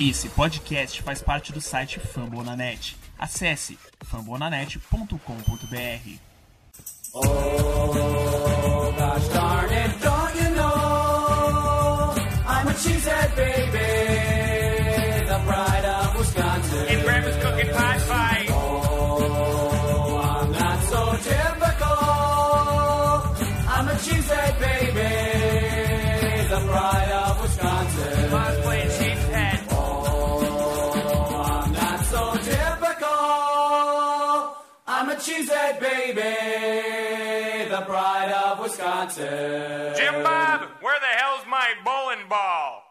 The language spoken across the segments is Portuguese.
Esse podcast faz parte do site Fambonanet. Acesse fambonanet.com.br. Oh, cheesehead baby, the pride of Wisconsin. Jim Bob, where the hell's my bowling ball?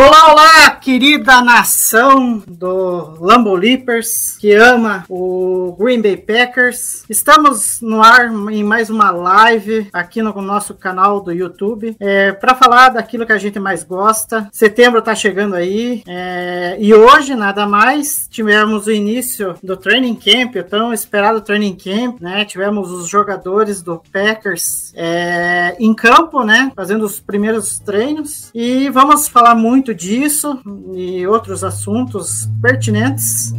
Olá, olá, querida nação do Lambo Leapers que ama o Green Bay Packers. Estamos no ar em mais uma live aqui no nosso canal do YouTube é, para falar daquilo que a gente mais gosta. Setembro está chegando aí é, e hoje, nada mais, tivemos o início do Training Camp, o tão esperado Training Camp, né? Tivemos os jogadores do Packers é, em campo, né? Fazendo os primeiros treinos e vamos falar muito disso e outros assuntos pertinentes.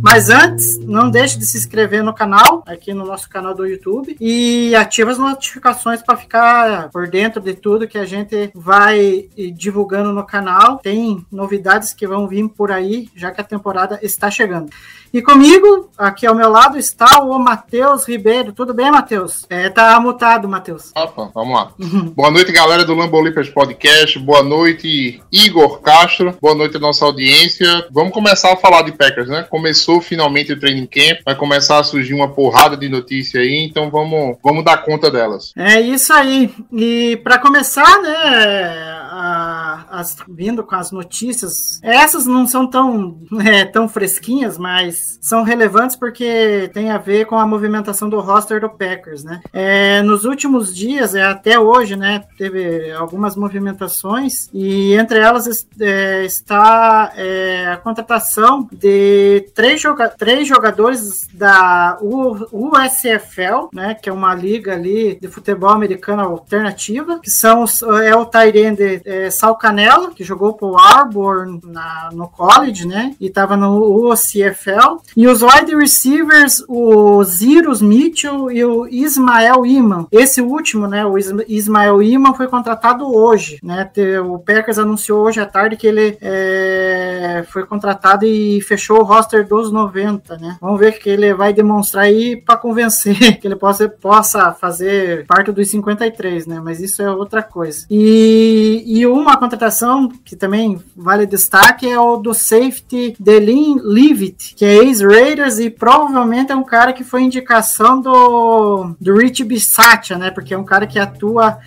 Mas antes, não deixe de se inscrever no canal, aqui no nosso canal do YouTube, e ative as notificações para ficar por dentro de tudo que a gente vai divulgando no canal. Tem novidades que vão vir por aí, já que a temporada está chegando. E comigo, aqui ao meu lado, está o Matheus Ribeiro. Tudo bem, Matheus? É, tá mutado, Matheus. Opa, vamos lá. Boa noite, galera do Lambo Leapers Podcast. Boa noite, Igor Castro. Boa noite, nossa audiência. Vamos começar a falar de Packers, né? Começou finalmente o training camp. Vai começar a surgir uma porrada de notícia aí, então vamos, vamos dar conta delas. É isso aí. E para começar, né, as, vindo com as notícias, essas não são tão, é, tão fresquinhas, mas são relevantes porque tem a ver com a movimentação do roster do Packers, né? É, nos últimos dias, é, até hoje, né, teve algumas movimentações e entre elas é, está é, a contratação de três, joga três jogadores da USFL, né, que é uma liga ali de futebol americano alternativa, que são é o Tyrande é, Sal Canela, que jogou pro Arbor na, no college, né, e estava no UCFL, e os wide receivers, o Zirus Mitchell e o Ismael Iman. Esse último, né, o Ismael Iman foi contratado hoje, né, o Packers anunciou hoje à tarde que ele é, foi contratado e fechou o roster dos 90, né. Vamos ver que ele vai demonstrar aí para convencer que ele possa, possa fazer parte dos 53, né, mas isso é outra coisa. E, e uma contratação que também vale destaque é o do safety Delin Leavitt, que é ex-Raiders e provavelmente é um cara que foi indicação do, do Rich Bisaccia, né, porque é um cara que atua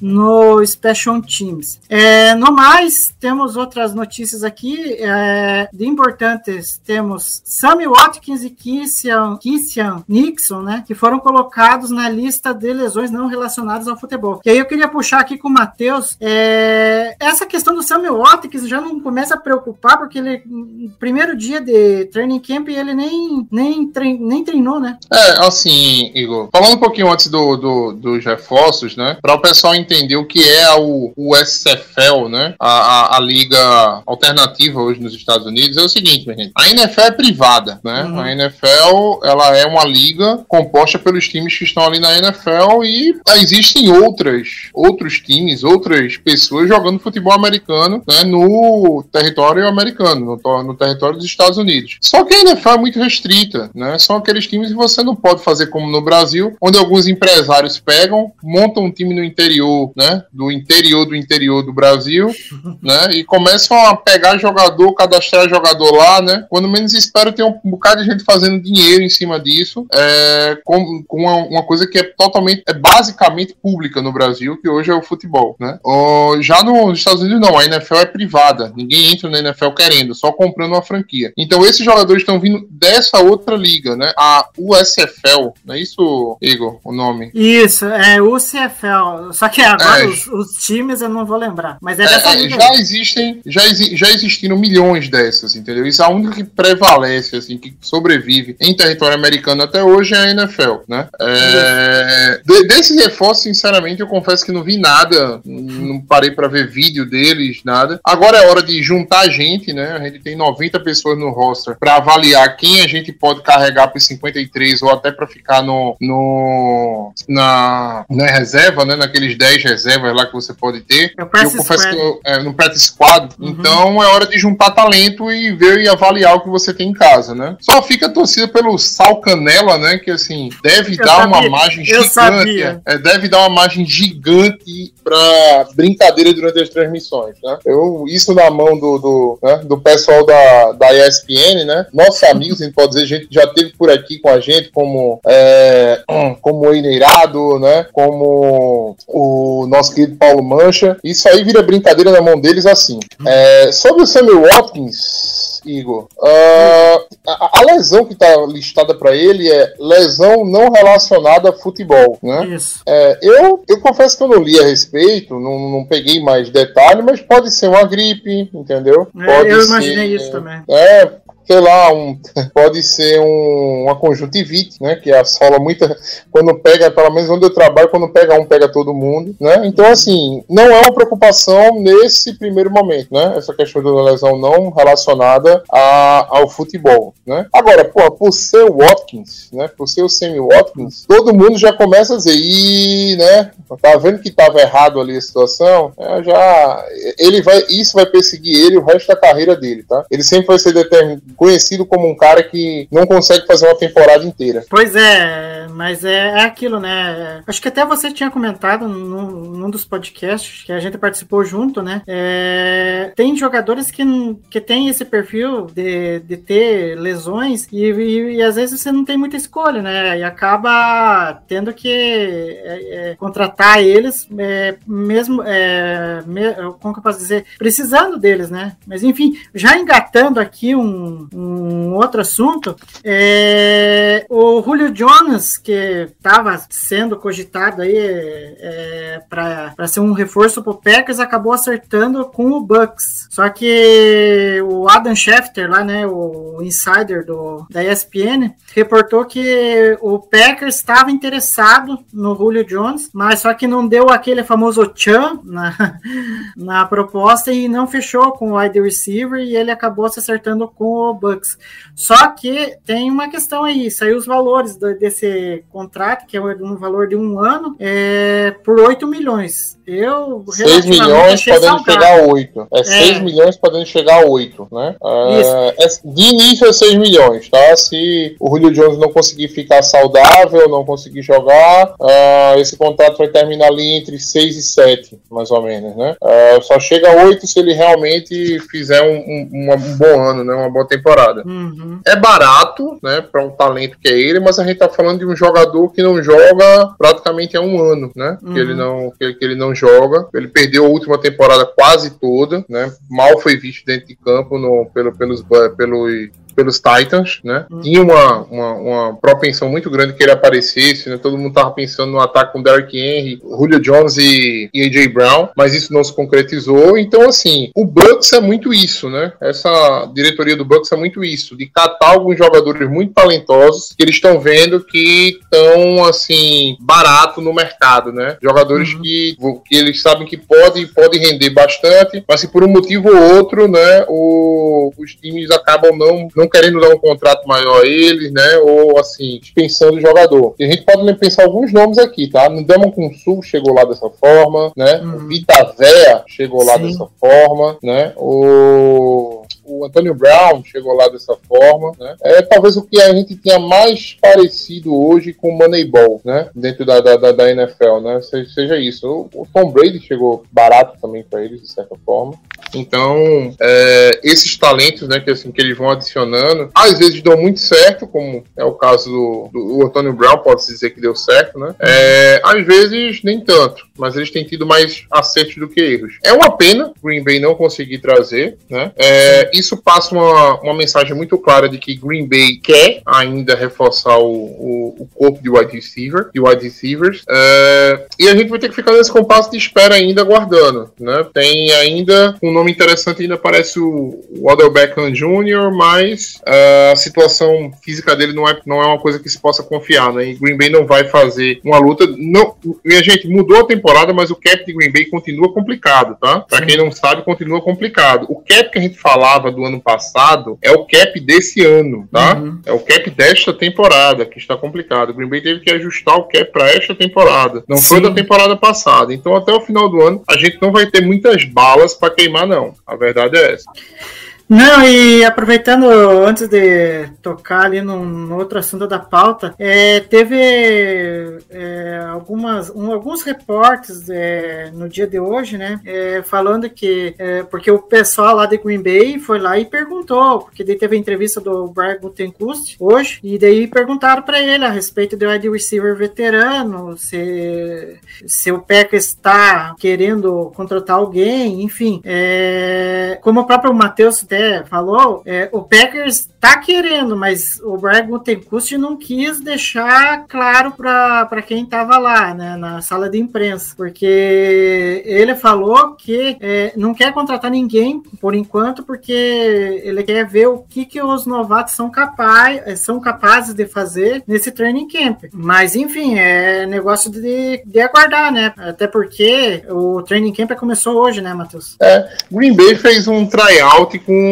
no Special Teams. É, no mais, temos outras notícias aqui é, de importantes. Temos Sammy Watkins e Kissian, Kissian Nixon, né, que foram colocados na lista de lesões não relacionadas ao futebol. E aí eu queria puxar aqui com o Matheus, é, essa questão do Sammy Watkins já não começa a preocupar, porque ele, no primeiro dia de training camp, ele nem, nem, trein, nem treinou, né? É, assim, Igor, falando um pouquinho antes do, do, dos reforços, né, para o pessoal entender o que é o, o SFL, né? A, a, a, liga alternativa hoje nos Estados Unidos é o seguinte, minha gente. A NFL é privada, né? Uhum. A NFL ela é uma liga composta pelos times que estão ali na NFL e existem outras outros times, outras pessoas jogando futebol americano, né? No território americano, no, no território dos Estados Unidos. Só que a NFL é muito restrita, né? São aqueles times que você não pode fazer como no Brasil, onde alguns empresários pegam, montam um time no interior né, do interior do interior do Brasil, né, e começam a pegar jogador, cadastrar jogador lá, né, quando menos espero tem um bocado de gente fazendo dinheiro em cima disso, é, com, com uma, uma, coisa que é totalmente, é basicamente pública no Brasil, que hoje é o futebol, né. já nos Estados Unidos não, a NFL é privada, ninguém entra na NFL querendo, só comprando uma franquia. Então esses jogadores estão vindo dessa outra liga, né, a USFL, não é isso, Igor, o nome? Isso, é UCFL, só Só que agora É. os, os times eu não vou lembrar. Mas é É, dessa é, já existem, já, exi- já existiram milhões dessas, entendeu? Isso é a única que prevalece, assim, que sobrevive em território americano até hoje é a NFL, né? É, de- desses reforços, sinceramente, eu confesso que não vi nada, não parei pra ver vídeo deles, nada. Agora é hora de juntar gente, né? A gente tem 90 pessoas no roster pra avaliar quem a gente pode carregar para 53 ou até pra ficar no, no na, na reserva, né? Naqueles 10 reservas lá que você pode ter. Eu confesso squad. que eu, é, no practice squad, então é hora de juntar talento e ver e avaliar o que você tem em casa, né? Só fica a torcida pelo Sal Canela, né? Que assim, deve Eu dar uma sabia, margem eu gigante. é, deve dar uma margem gigante pra brincadeira durante as transmissões, né? Eu, isso na mão do, do, né, do pessoal da, da ESPN, né? Nossos amigos, a gente pode dizer, gente já teve por aqui com a gente, como, é, como o Eneirado, né? Como o nosso querido Paulo Mancha. Isso aí vira brincadeira na mão deles assim. É, sobre o Sammy Watkins, Igor, ah, a, a lesão que está listada para ele é lesão não relacionada a futebol, né? Isso. É, eu, eu confesso que eu não li a respeito, não, não peguei mais detalhe, mas pode ser uma gripe, entendeu? É, Pode eu ser- imaginei isso também. É, sei lá, um, pode ser um, uma conjuntivite, né? Que assola muita. Quando pega, pelo menos onde eu trabalho, quando pega um, pega todo mundo, né? Então, assim, não é uma preocupação nesse primeiro momento, né? Essa questão da lesão não relacionada a- ao futebol, né? Agora, pô, por ser o Watkins, né? Por ser o Sammy Watkins, todo mundo já começa a dizer, ih, né? Tá vendo que tava errado ali a situação? É, já. Ele vai. Isso vai perseguir ele o resto da carreira dele, tá? Ele sempre vai ser determin- conhecido como um cara que não consegue fazer uma temporada inteira. Pois é, mas é, é aquilo, né? Acho que até você tinha comentado num, num dos podcasts que a gente participou junto, né? É, tem jogadores que, que tem esse perfil de, de ter lesões e, e- e às vezes você não tem muita escolha, né? E acaba tendo que é, é, contratar eles, é, mesmo, é, me- como que eu posso dizer, precisando deles, né? Mas enfim, já engatando aqui um, um outro assunto, é, o Julio Jones, que estava sendo cogitado aí é, para ser um reforço pro Packers, acabou acertando com o Bucks. Só que o Adam Schefter, lá, né, o insider do, da ESPN, reportou que o Packers estava interessado no Julio Jones, mas só que não deu aquele famoso chan na, na proposta e não fechou com o wide receiver e ele acabou se acertando com o Bucks. Só que tem uma questão aí, saiu os valores do- desse contrato, que é um valor de um ano, é, por 8 milhões. Eu 6 relativamente milhões podendo salgado. chegar a 8. É 6 milhões podendo chegar a 8, né? É, é- de início é 6 milhões, tá? Se o Julio Jones não conseguir ficar saudável, não conseguir jogar, ah, esse contrato vai terminar ali entre 6 e 7, mais ou menos, né? Ah, só chega a 8 se ele realmente fizer um, um- um bom ano, né? Uma boa temporada. Uhum. É barato, né, para um talento que é ele, mas a gente tá falando de um jogador que não joga praticamente há um ano, né? Uhum. Que ele não que, que ele não joga. Ele perdeu a última temporada quase toda, né? Mal foi visto dentro de campo no, pelo, pelos Bu- pelos pelos Titans, né? Tinha uma, uma, uma propensão muito grande que ele aparecesse, né? Todo mundo tava pensando no ataque com Derrick Henry, Julio Jones e, e AJ Brown, mas isso não se concretizou. Então, assim, o Bucks é muito isso, né? Essa diretoria do Bucks é muito isso, de catar alguns jogadores muito talentosos que eles estão vendo que estão, assim, barato no mercado, né? Jogadores que, que eles sabem que podem pode render bastante, mas se por um motivo ou outro, né, o- os times acabam não, não querendo dar um contrato maior a eles, né? Ou assim, dispensando o jogador. E a gente pode pensar alguns nomes aqui, tá? Com Sul chegou lá dessa forma, né? O Vita Véia chegou lá Sim. dessa forma, né? O o Antônio Brown chegou lá dessa forma, né? É talvez o que a gente tenha mais parecido hoje com o Moneyball, né? Dentro da, da, da, da NFL, né? Se- Seja isso. O, o Tom Brady chegou barato também para eles, de certa forma. Então, é, esses talentos, né, que, assim, que eles vão adicionando, às vezes dão muito certo, como é o caso do, do Antônio Brown, pode-se dizer que deu certo, né? É, às vezes nem tanto, mas eles têm tido mais acertos do que erros. É uma pena Green Bay não conseguir trazer, né? É, isso passa uma, uma mensagem muito clara de que Green Bay quer ainda reforçar o, o, o corpo de wide receiver, de wide receivers, é, e a gente vai ter que ficar nesse compasso de espera ainda aguardando, né? Tem ainda um nome interessante, ainda parece o, o Odell Beckham Jr., mas uh, a situação física dele não é, não é uma coisa que se possa confiar, né? E Green Bay não vai fazer uma luta. Não, minha gente, mudou a temporada, mas o cap de Green Bay continua complicado, tá? Pra quem não sabe, continua complicado. O cap que a gente falava do ano passado é o cap desse ano, tá? Uhum. É o cap desta temporada que está complicado. O Green Bay teve que ajustar o cap para esta temporada. Não foi Sim. da temporada passada. Então, até o final do ano, a gente não vai ter muitas balas para queimar, não. A verdade é essa. Não, e aproveitando, antes de tocar ali num, num outro assunto da pauta, é, teve é, algumas, um- alguns reportes é, no dia de hoje, né, é, falando que, é, porque o pessoal lá de Green Bay foi lá e perguntou, porque daí teve a entrevista do Brian Gutenkust hoje, e daí perguntaram para ele a respeito do wide receiver veterano, se, se o Packers está querendo contratar alguém, enfim, é, como o próprio Matheus até falou, é, o Packers tá querendo, mas o Brian Gutenkust não quis deixar claro para quem tava lá, né, na sala de imprensa, porque ele falou que é, não quer contratar ninguém por enquanto, porque ele quer ver o que, que os novatos são, capaz, são capazes de fazer nesse training camp. Mas enfim, é negócio de, de aguardar, né? Até porque o training camp começou hoje, né, Matheus? É, Green Bay fez um tryout com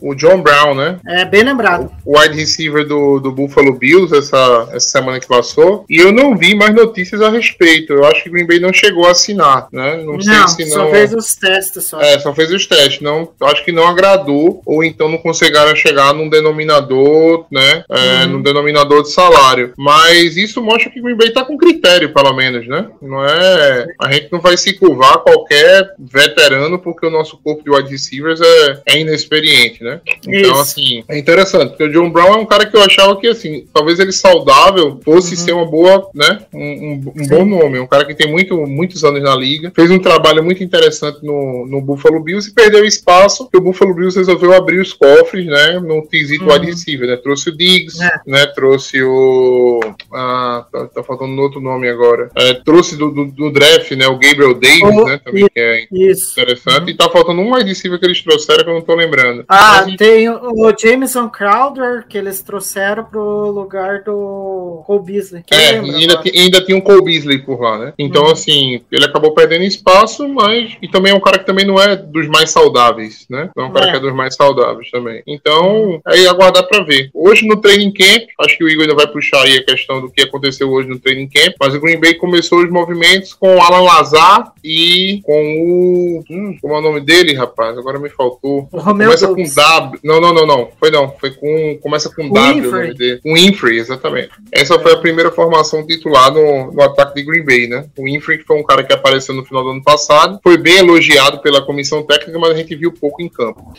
o John Brown, né? É bem lembrado. o wide receiver do, do Buffalo Bills essa, essa semana que passou. E eu não vi mais notícias a respeito. Eu acho que Green Bay não chegou a assinar, né? Não, Não, sei se só não. fez os testes só. É, só fez os testes. Não, acho que não agradou, ou então não conseguiram chegar num denominador, né? É, Num denominador de salário. Mas isso mostra que Green Bay tá com critério, pelo menos, né? Não é. A gente não vai se curvar qualquer veterano, porque o nosso corpo de wide receivers é, é inexperiente, né? Então, Isso. assim, é interessante, porque o John Brown é um cara que eu achava que, assim, talvez ele saudável fosse ser uma boa, né? Um, um- um bom nome. Um cara que tem muito, muitos anos na liga. Fez um trabalho muito interessante no, no Buffalo Bills e perdeu espaço, porque o Buffalo Bills resolveu abrir os cofres, né? No quesito Uhum. receiver, né? Trouxe o Diggs, É. né? Trouxe o. Ah, tá, tá faltando um outro nome agora. É, trouxe do, do, do draft, né? O Gabriel Davis, O- né? Também que é Isso. interessante. E tá faltando um receiver que eles trouxeram que eu não tô lembrando. Ah, Mas, tem o Jameson Crowder que eles trouxeram pro lugar do Cole Beasley. que É, ainda, ainda tinha um Cole Beasley por lá, né? Então, Uhum. assim, ele acabou perdendo espaço, mas. E também é um cara que também não é dos mais saudáveis, né? Não é um cara É. que é dos mais saudáveis também. Então, aí aguardar pra ver. Hoje no training camp, acho que o Igor ainda vai puxar aí a questão do que aconteceu hoje no training camp, mas o Green Bay começou os movimentos com o Alan Lazar e com o. Hum, como é o nome dele, rapaz? Agora me faltou. O Romeu Começa com W. Não, não, não, não. Foi não. Foi com. Começa com O W o Winfrey. nome dele. O Winfrey, exatamente. Essa foi a primeira formação titular no, no ataque de Green Bay, né? O Winfrey, que foi um cara que apareceu no final do ano passado, foi bem elogiado pela comissão técnica, mas a gente viu pouco em campo.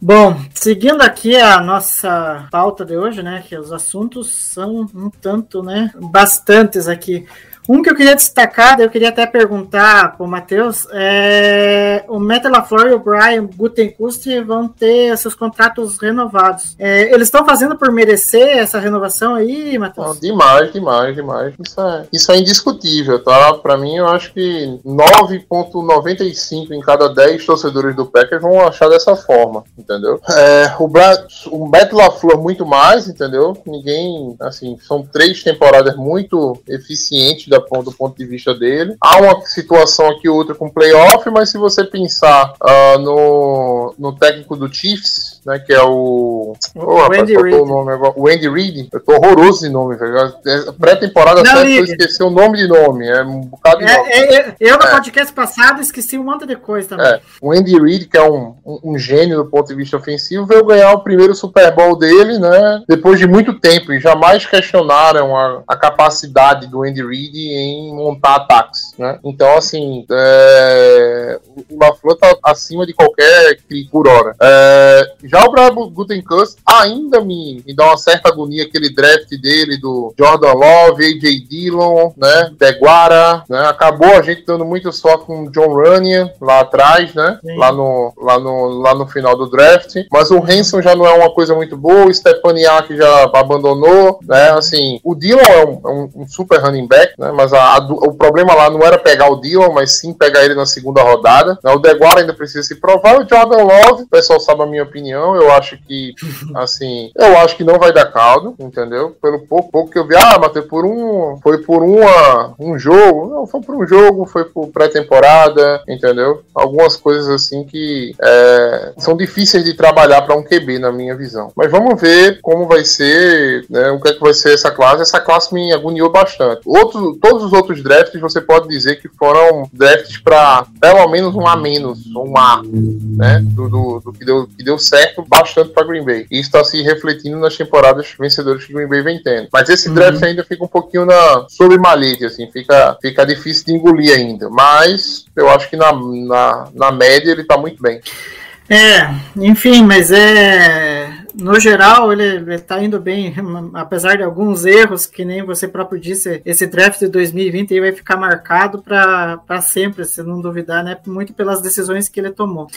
Bom, seguindo aqui a nossa pauta de hoje, né? Que os assuntos são um tanto, né? Bastantes aqui. Um que eu queria destacar, eu queria até perguntar pro Matheus, é o Matt LaFleur e o Brian Gutenkust vão ter seus contratos renovados. É, eles estão fazendo por merecer essa renovação aí, Matheus? demais, demais, demais. Isso é, isso é indiscutível, tá? Pra mim, eu acho que 9,95 em cada 10 torcedores do Packers vão achar dessa forma, entendeu? É, o, Bra o Matt LaFleur muito mais, entendeu? Ninguém, assim, são três temporadas muito eficientes da, do ponto de vista dele. Há uma situação aqui ou outra com playoff, mas se você pensar ah, no, no técnico do Chiefs, né, que é o... Oh, rapaz, Andy Reid. o nome agora. O Andy Reid. Eu tô horroroso de nome, velho. É, Pré-temporada certa, eu esqueci o nome de nome. É um bocado de nome. É, é, é, eu no podcast passado esqueci um monte de coisa também. É, o Andy Reid, que é um, um, um gênio do ponto de vista ofensivo, veio ganhar o primeiro Super Bowl dele, né? Depois de muito tempo, e jamais questionaram a, a capacidade do Andy Reid em montar ataques, né? Então, assim, é, o LaFleur tá acima de qualquer crítico por hora. É, já o Brad Gutenkust ainda me, me dá uma certa agonia aquele draft dele do Jordan Love, AJ Dillon, né? Deguara, né? Acabou a gente dando muito sorte com o John Runyan lá atrás, né? Lá no, lá, no, lá no final do draft. Mas o Hanson já não é uma coisa muito boa, o Stepaniak já abandonou, né? Assim, o Dillon é um, é um super running back, né? Mas a, a, o problema lá não era pegar o Dillon, mas sim pegar ele na segunda rodada. Né? O Deguara ainda precisa se provar. O Jordan Love, o pessoal sabe a minha opinião, eu acho que, assim, eu acho que não vai dar caldo, entendeu? Pelo pouco, pouco que eu vi, ah, mas por um, foi por uma, um jogo, não, foi por um jogo, foi por pré-temporada, entendeu? Algumas coisas assim que é, são difíceis de trabalhar para um QB, na minha visão. Mas vamos ver como vai ser, né, o que é que vai ser essa classe. Essa classe me agoniou bastante. Outro, todos os outros drafts você pode dizer que foram drafts para pelo menos um A menos, um A, né, do, do, do que, deu, que deu certo bastante para Green Bay. E isso está se refletindo nas temporadas vencedoras que Green Bay vem tendo. Mas esse draft Uhum. ainda fica um pouquinho na sob malete, assim, fica, fica difícil de engolir ainda. Mas eu acho que na, na, na média ele tá muito bem. É, enfim, mas é. No geral, ele, ele tá indo bem, apesar de alguns erros, que nem você próprio disse, esse draft de 2020 aí vai ficar marcado para sempre, se não duvidar, né? Muito pelas decisões que ele tomou.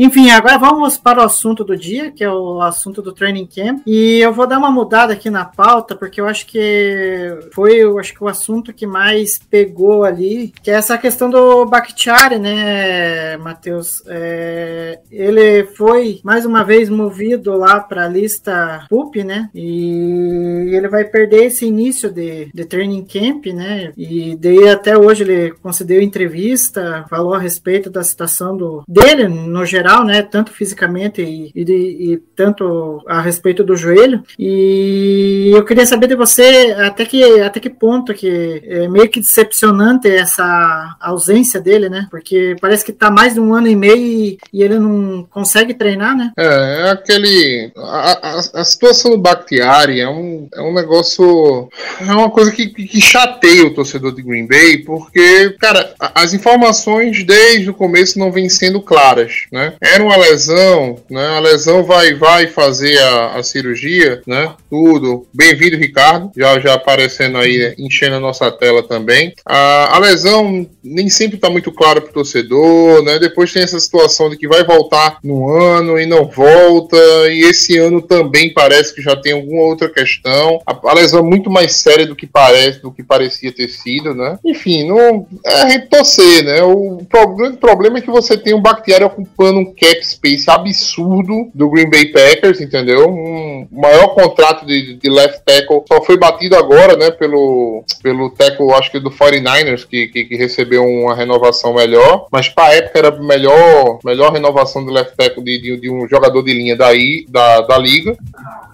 Enfim, agora vamos para o assunto do dia, que é o assunto do training camp. E eu vou dar uma mudada aqui na pauta, porque eu acho que foi eu acho que o assunto que mais pegou ali, que é essa questão do Bakhtiari, né, Matheus? É, ele foi mais uma vez movido lá para a lista PUP, né? E ele vai perder esse início de, de training camp, né? E daí até hoje ele concedeu entrevista, falou a respeito da situação do, dele no geral, né? Tanto fisicamente e, e, e tanto a respeito do joelho. E eu queria saber de você até que, até que ponto que é meio que decepcionante essa ausência dele, né? Porque parece que tá mais de um ano e meio e, e ele não consegue treinar, né? É, é aquele. A, a, situação do Bakhtiari é um, é um negócio. É uma coisa que, que, que chateia o torcedor de Green Bay, porque, cara, as informações desde o começo não vêm sendo claras, né? Era uma lesão, né? A lesão vai, vai fazer a, a cirurgia, né? Tudo. Bem-vindo, Ricardo. Já, já aparecendo aí, enchendo a nossa tela também. A, a lesão nem sempre está muito clara para o torcedor, né? Depois tem essa situação de que vai voltar no ano e não volta, e esse ano também parece que já tem alguma outra questão. A, lesão é muito mais séria do que parece, do que parecia ter sido, né? Enfim, não é a gente torcer, né? O grande problema é que você tem um Bakhtiari ocupando um cap space absurdo do Green Bay Packers, entendeu? Um maior contrato de, de left tackle só foi batido agora, né? Pelo, pelo tackle, acho que do 49ers, que, que, que recebeu uma renovação melhor. Mas pra época era melhor, melhor renovação do left tackle de, de, de um jogador de linha daí, da, da liga.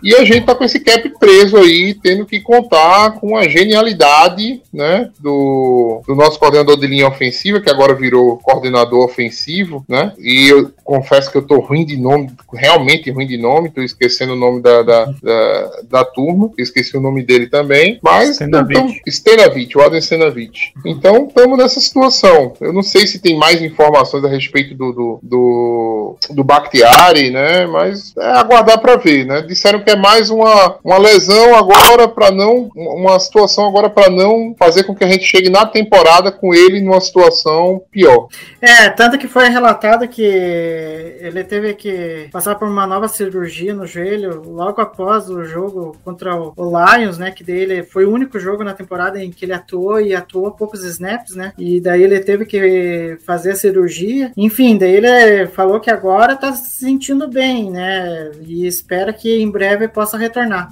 E a gente tá com esse cap preso aí, tendo que contar com a genialidade, né, do, do nosso coordenador de linha ofensiva, que agora virou coordenador ofensivo, né? E eu confesso que eu tô ruim de nome, realmente ruim de nome, tô esquecendo o nome da, da, da, da turma, esqueci o nome dele também, mas Stenavich. então, Stenavich, o Adam Stenavich. Então, estamos nessa situação. Eu não sei se tem mais informações a respeito do, do, do, do Bakhtiari, né? Mas é aguardar para ver, né? Disseram que é mais uma, uma lesão agora para não. Uma situação agora para não fazer com que a gente chegue na temporada com ele numa situação pior. É, tanto que foi relatado que ele teve que passar por uma nova cirurgia no joelho logo após o jogo contra o Lions, né? Que dele foi o único jogo na temporada em que ele atuou e atuou poucos snaps, né? E daí ele teve que fazer a cirurgia. Enfim, daí ele falou que agora tá se sentindo bem, né? E espera que em breve possa retornar.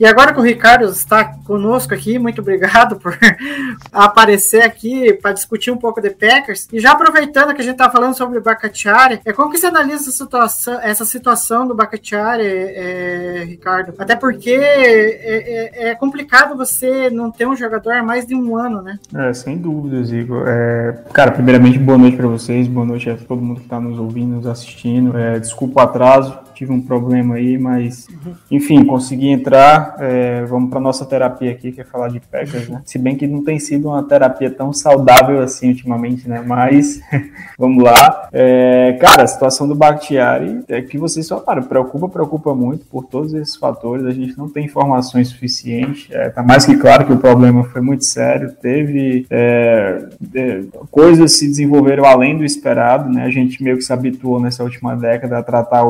E agora que o Ricardo está conosco aqui, muito obrigado por aparecer aqui para discutir um pouco de Packers. E já aproveitando que a gente está falando sobre o Bacatiari, é como que você analisa essa situação, essa situação do Bacatiari, é, Ricardo? Até porque é, é- é complicado você não ter um jogador há mais de um ano, né? É, sem dúvidas, Igor. É, cara, primeiramente, boa noite para vocês, boa noite a todo mundo que está nos ouvindo, nos assistindo. É, desculpa o atraso, tive um problema aí, mas enfim, consegui entrar. É, vamos para nossa terapia aqui, que é falar de Packers, né? Se bem que não tem sido uma terapia tão saudável assim ultimamente, né? Mas vamos lá. É, cara, a situação do Bakhtiari é que vocês falaram, preocupa, preocupa muito por todos esses fatores. A gente não tem informações suficientes. É, tá mais que claro que o problema foi muito sério. Teve é, é, coisas se desenvolveram além do esperado, né? A gente meio que se habituou nessa última década a tratar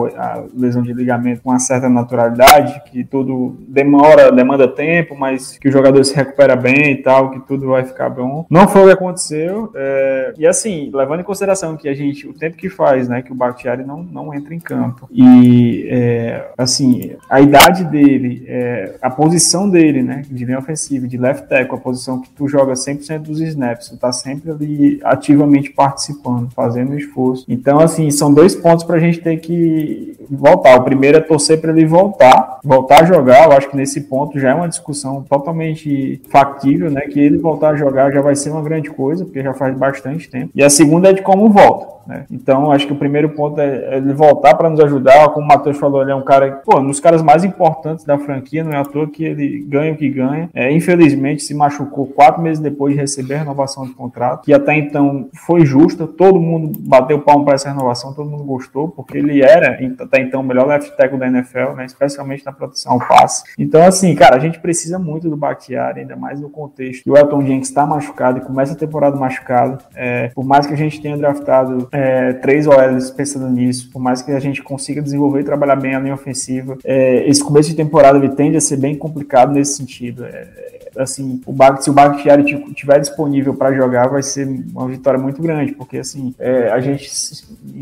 lesão de ligamento com uma certa naturalidade, que tudo demora, demanda tempo, mas que o jogador se recupera bem e tal, que tudo vai ficar bom. Não foi o que aconteceu. É, e assim, levando em consideração que a gente, o tempo que faz, né, que o Bakhtiari não, não entra em campo. E é, assim, a idade dele, é, a posição dele, né, de linha ofensiva, de left tackle, a posição que tu joga 100% dos snaps, tu tá sempre ali ativamente participando, fazendo esforço. Então, assim, são dois pontos pra gente ter que voltar. O primeiro é torcer para ele voltar, voltar a jogar. Eu acho que nesse ponto já é uma discussão totalmente factível, né? Que ele voltar a jogar já vai ser uma grande coisa, porque já faz bastante tempo. E a segunda é de como volta. Né? Então, acho que o primeiro ponto é ele voltar para nos ajudar. Como o Matheus falou, ele é um cara, pô, um dos caras mais importantes da franquia, não é à toa que ele ganha o que ganha. É, infelizmente, se machucou quatro meses depois de receber a renovação de contrato, que até então foi justa, todo mundo bateu palmo para essa renovação, todo mundo gostou, porque ele era até então o melhor left tackle da NFL, né? especialmente na proteção ao passe. Então, assim, cara, a gente precisa muito do Bakhtiari, ainda mais no contexto que o Elton Jenkins está machucado e começa a temporada machucado. É, por mais que a gente tenha draftado é, três OLs pensando nisso, por mais que a gente consiga desenvolver e trabalhar bem a linha ofensiva, é, esse começo de temporada ele tende a ser bem complicado nesse sentido. É, assim, o Bag, se o Bakhtiari tiver disponível para jogar, vai ser uma vitória muito grande, porque assim, é, a gente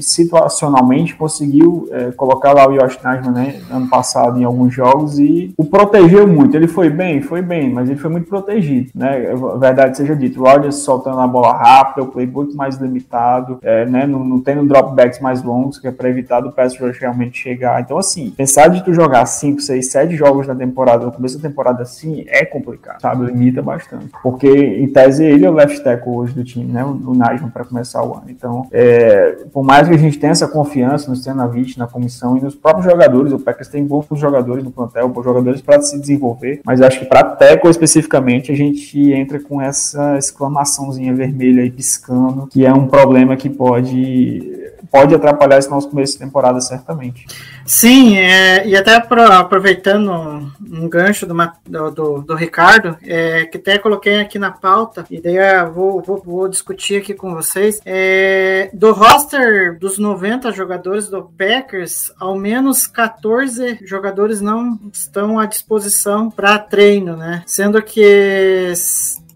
situacionalmente conseguiu é, colocar lá o Yosh Najman, né, ano passado em alguns jogos e o protegeu muito. Ele foi bem, foi bem, mas ele foi muito protegido, né? Verdade seja dito, o Rodgers soltando a bola rápida, o playbook mais limitado, é, né, não, não tendo dropbacks mais longos, que é para evitar do pass rush realmente chegar. Então, assim, pensar de tu jogar 5, 6, 7 jogos na temporada, no começo da temporada assim, é complicado sabe? Limita bastante. Porque, em tese, ele é o left tackle hoje do time, né? O, Najman para começar o ano. Então, é, por mais que a gente tenha essa confiança no Stenavich, na comissão e nos próprios jogadores, o Packers tem bons jogadores no plantel, bons jogadores para se desenvolver, mas acho que para tackle especificamente, a gente entra com essa exclamaçãozinha vermelha aí piscando, que é um problema que pode pode atrapalhar esse nosso começo de temporada, certamente. Sim, é, e até pro, aproveitando um gancho do, do, do Ricardo, é, que até coloquei aqui na pauta, e daí vou, vou, vou discutir aqui com vocês. É, do roster dos 90 jogadores do Packers, ao menos 14 jogadores não estão à disposição para treino, né? Sendo que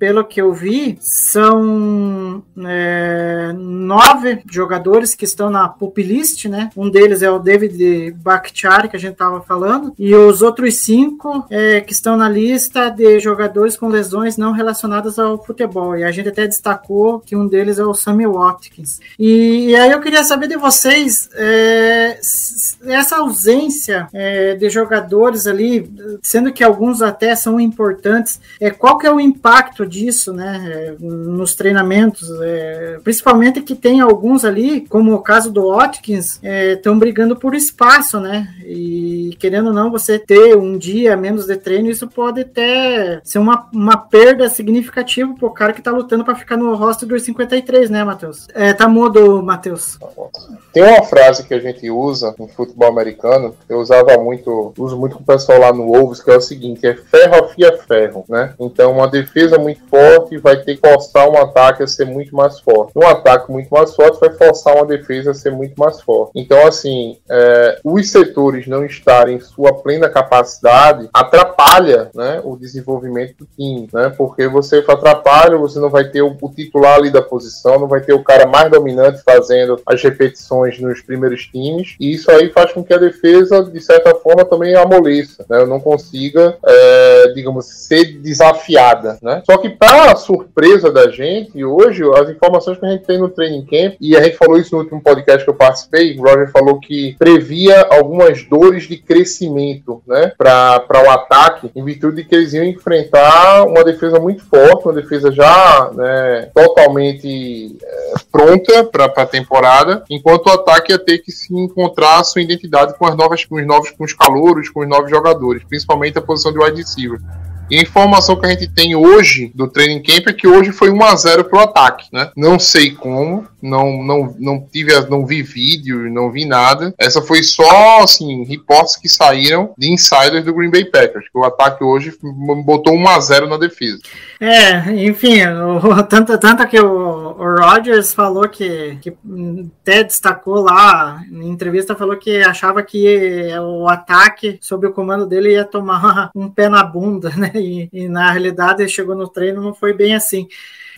pelo que eu vi, são é, nove jogadores que estão na pup list, né? Um deles é o David Bakhtiari, que a gente estava falando, e os outros cinco é, que estão na lista de jogadores com lesões não relacionadas ao futebol. E a gente até destacou que um deles é o Sammy Watkins. E, e aí eu queria saber de vocês é, essa ausência é, de jogadores ali, sendo que alguns até são importantes, é, qual que é o impacto disso, né, nos treinamentos, é, principalmente que tem alguns ali, como o caso do Watkins, estão é, brigando por espaço, né, e querendo ou não, você ter um dia menos de treino, isso pode até ser uma, uma perda significativa pro cara que tá lutando para ficar no roster dos 53, né, Matheus? É, tá mudo, Matheus. Tem uma frase que a gente usa no futebol americano, eu usava muito, uso muito com o pessoal lá no Wolves, que é o seguinte, é ferro afia ferro, né? Então uma defesa muito forte vai ter que forçar um ataque a ser muito mais forte. Um ataque muito mais forte vai forçar uma defesa a ser muito mais forte. Então, assim, é, os setores não estarem em sua plena capacidade atrapalha né, o desenvolvimento do time, né? Porque você atrapalha, você não vai ter o, o titular ali da posição, não vai ter o cara mais dominante fazendo as repetições nos primeiros times, e isso aí faz com que a defesa, de certa forma, também amoleça, né? Eu não consiga, é, digamos, ser desafiada, né? Só que para surpresa da gente, hoje, as informações que a gente tem no training camp, e a gente falou isso no último podcast que eu participei, o Roger falou que previa algumas dores de crescimento, né, para o ataque, em virtude de que eles iam enfrentar uma defesa muito forte, uma defesa já né, totalmente é, pronta para a temporada, enquanto o ataque ia ter que se encontrar a sua identidade com as novas, com os novos, com os calouros, com os novos jogadores, principalmente a posição de wide receiver. E a informação que a gente tem hoje do training camp é que hoje foi 1 a 0 pro ataque, né? Não sei como, não não não tive não vi vídeo, não vi nada. Essa foi só assim, reportes que saíram de insiders do Green Bay Packers, que o ataque hoje botou 1 a 0 na defesa. É, enfim, o, tanto, tanto que o, o Rogers falou que, que até destacou lá em entrevista, falou que achava que o ataque sob o comando dele ia tomar um pé na bunda, né? E, e na realidade chegou no treino não foi bem assim.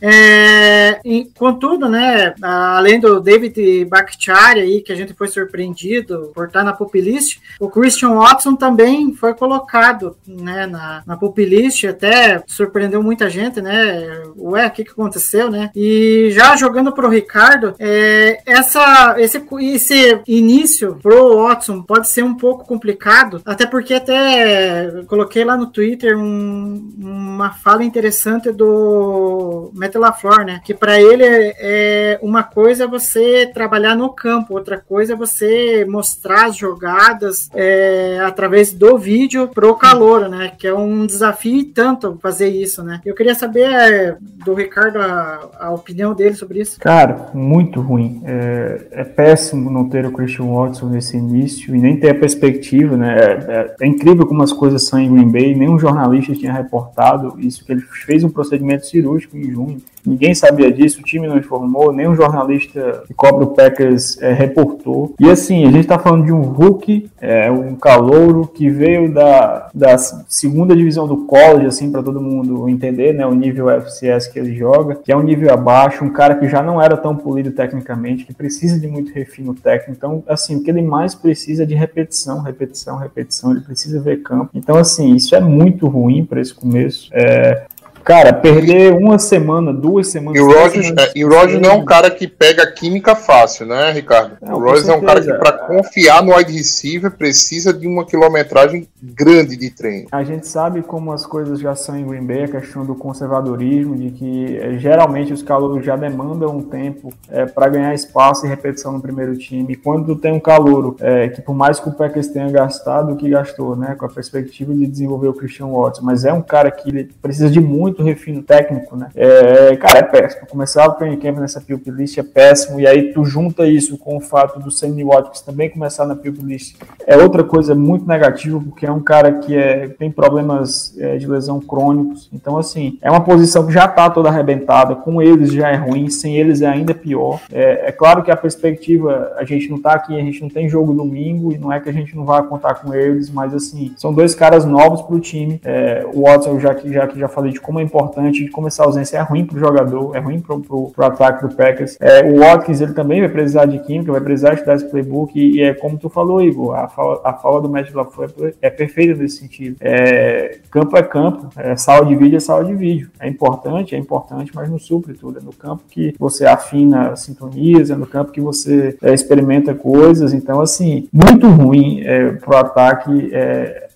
É, em, contudo, né, além do David Bakhtiari aí, que a gente foi surpreendido por estar na pop list, o Christian Watson também foi colocado né, na, na list, até surpreendeu muita gente, né? Ué, o que, que aconteceu, né? E já jogando pro Ricardo, é, essa, esse, esse início pro Watson pode ser um pouco complicado, até porque até coloquei lá no Twitter um, uma fala interessante do Matt LaFleur, né? Que para ele é, é uma coisa você trabalhar no campo, outra coisa é você mostrar as jogadas é, através do vídeo pro calor, né? Que é um desafio tanto fazer isso, né? Eu queria saber é, do Ricardo a, a, opinião dele sobre isso. Cara, muito ruim. É, é, péssimo não ter o Christian Watson nesse início e nem ter a perspectiva, né? É, é incrível como as coisas são em Green Bay. Nenhum jornalista tinha reportado isso que ele fez um procedimento cirúrgico em junho Ninguém sabia disso, o time não informou, nem um jornalista que cobre o Packers é, reportou. E assim, a gente está falando de um Hulk, é, um calouro que veio da, da segunda divisão do college, assim, para todo mundo entender, né, o nível FCS que ele joga, que é um nível abaixo, um cara que já não era tão polido tecnicamente, que precisa de muito refino técnico. Então, assim, o que ele mais precisa é de repetição, repetição, repetição, ele precisa ver campo. Então, assim, isso é muito ruim para esse começo. É, Cara, perder uma semana, duas semanas. E o Rogers, é, e o Rogers não é um cara que pega química fácil, né, Ricardo? Não, o Rogers é um cara que, para confiar no wide receiver, precisa de uma quilometragem grande de treino. A gente sabe como as coisas já são em Green Bay, a questão do conservadorismo, de que é, geralmente os calouros já demandam um tempo é, para ganhar espaço e repetição no primeiro time. E quando tu tem um calouro é, que, por mais que o Packers tenha gastado o que gastou, né, com a perspectiva de desenvolver o Christian Watson, mas é um cara que precisa de muito muito refino técnico, né? É, cara, é péssimo. Começar o training camp nessa PUP list é péssimo, e aí tu junta isso com o fato do Sammy Watkins também começar na PUP list. É outra coisa muito negativa, porque é um cara que é, tem problemas é, de lesão crônicos. Então, assim, é uma posição que já tá toda arrebentada, com eles já é ruim, sem eles é ainda pior. É, é claro que a perspectiva, a gente não tá aqui, a gente não tem jogo domingo, e não é que a gente não vai contar com eles, mas assim, são dois caras novos pro time. É, o Watson, já que já, que já falei de como é importante de como essa ausência é ruim para o jogador, é ruim para o ataque do Packers. É, o Watkins ele também vai precisar de química, vai precisar estudar esse playbook e, e é como tu falou, Igor, a fala, a fala do Matt LaFleur é perfeita nesse sentido. É, campo é campo, é, sala de vídeo é sala de vídeo. É importante, é importante, mas não supre tudo. É no campo que você afina sintonias, é no campo que você é, experimenta coisas. Então, assim, muito ruim é, para o ataque.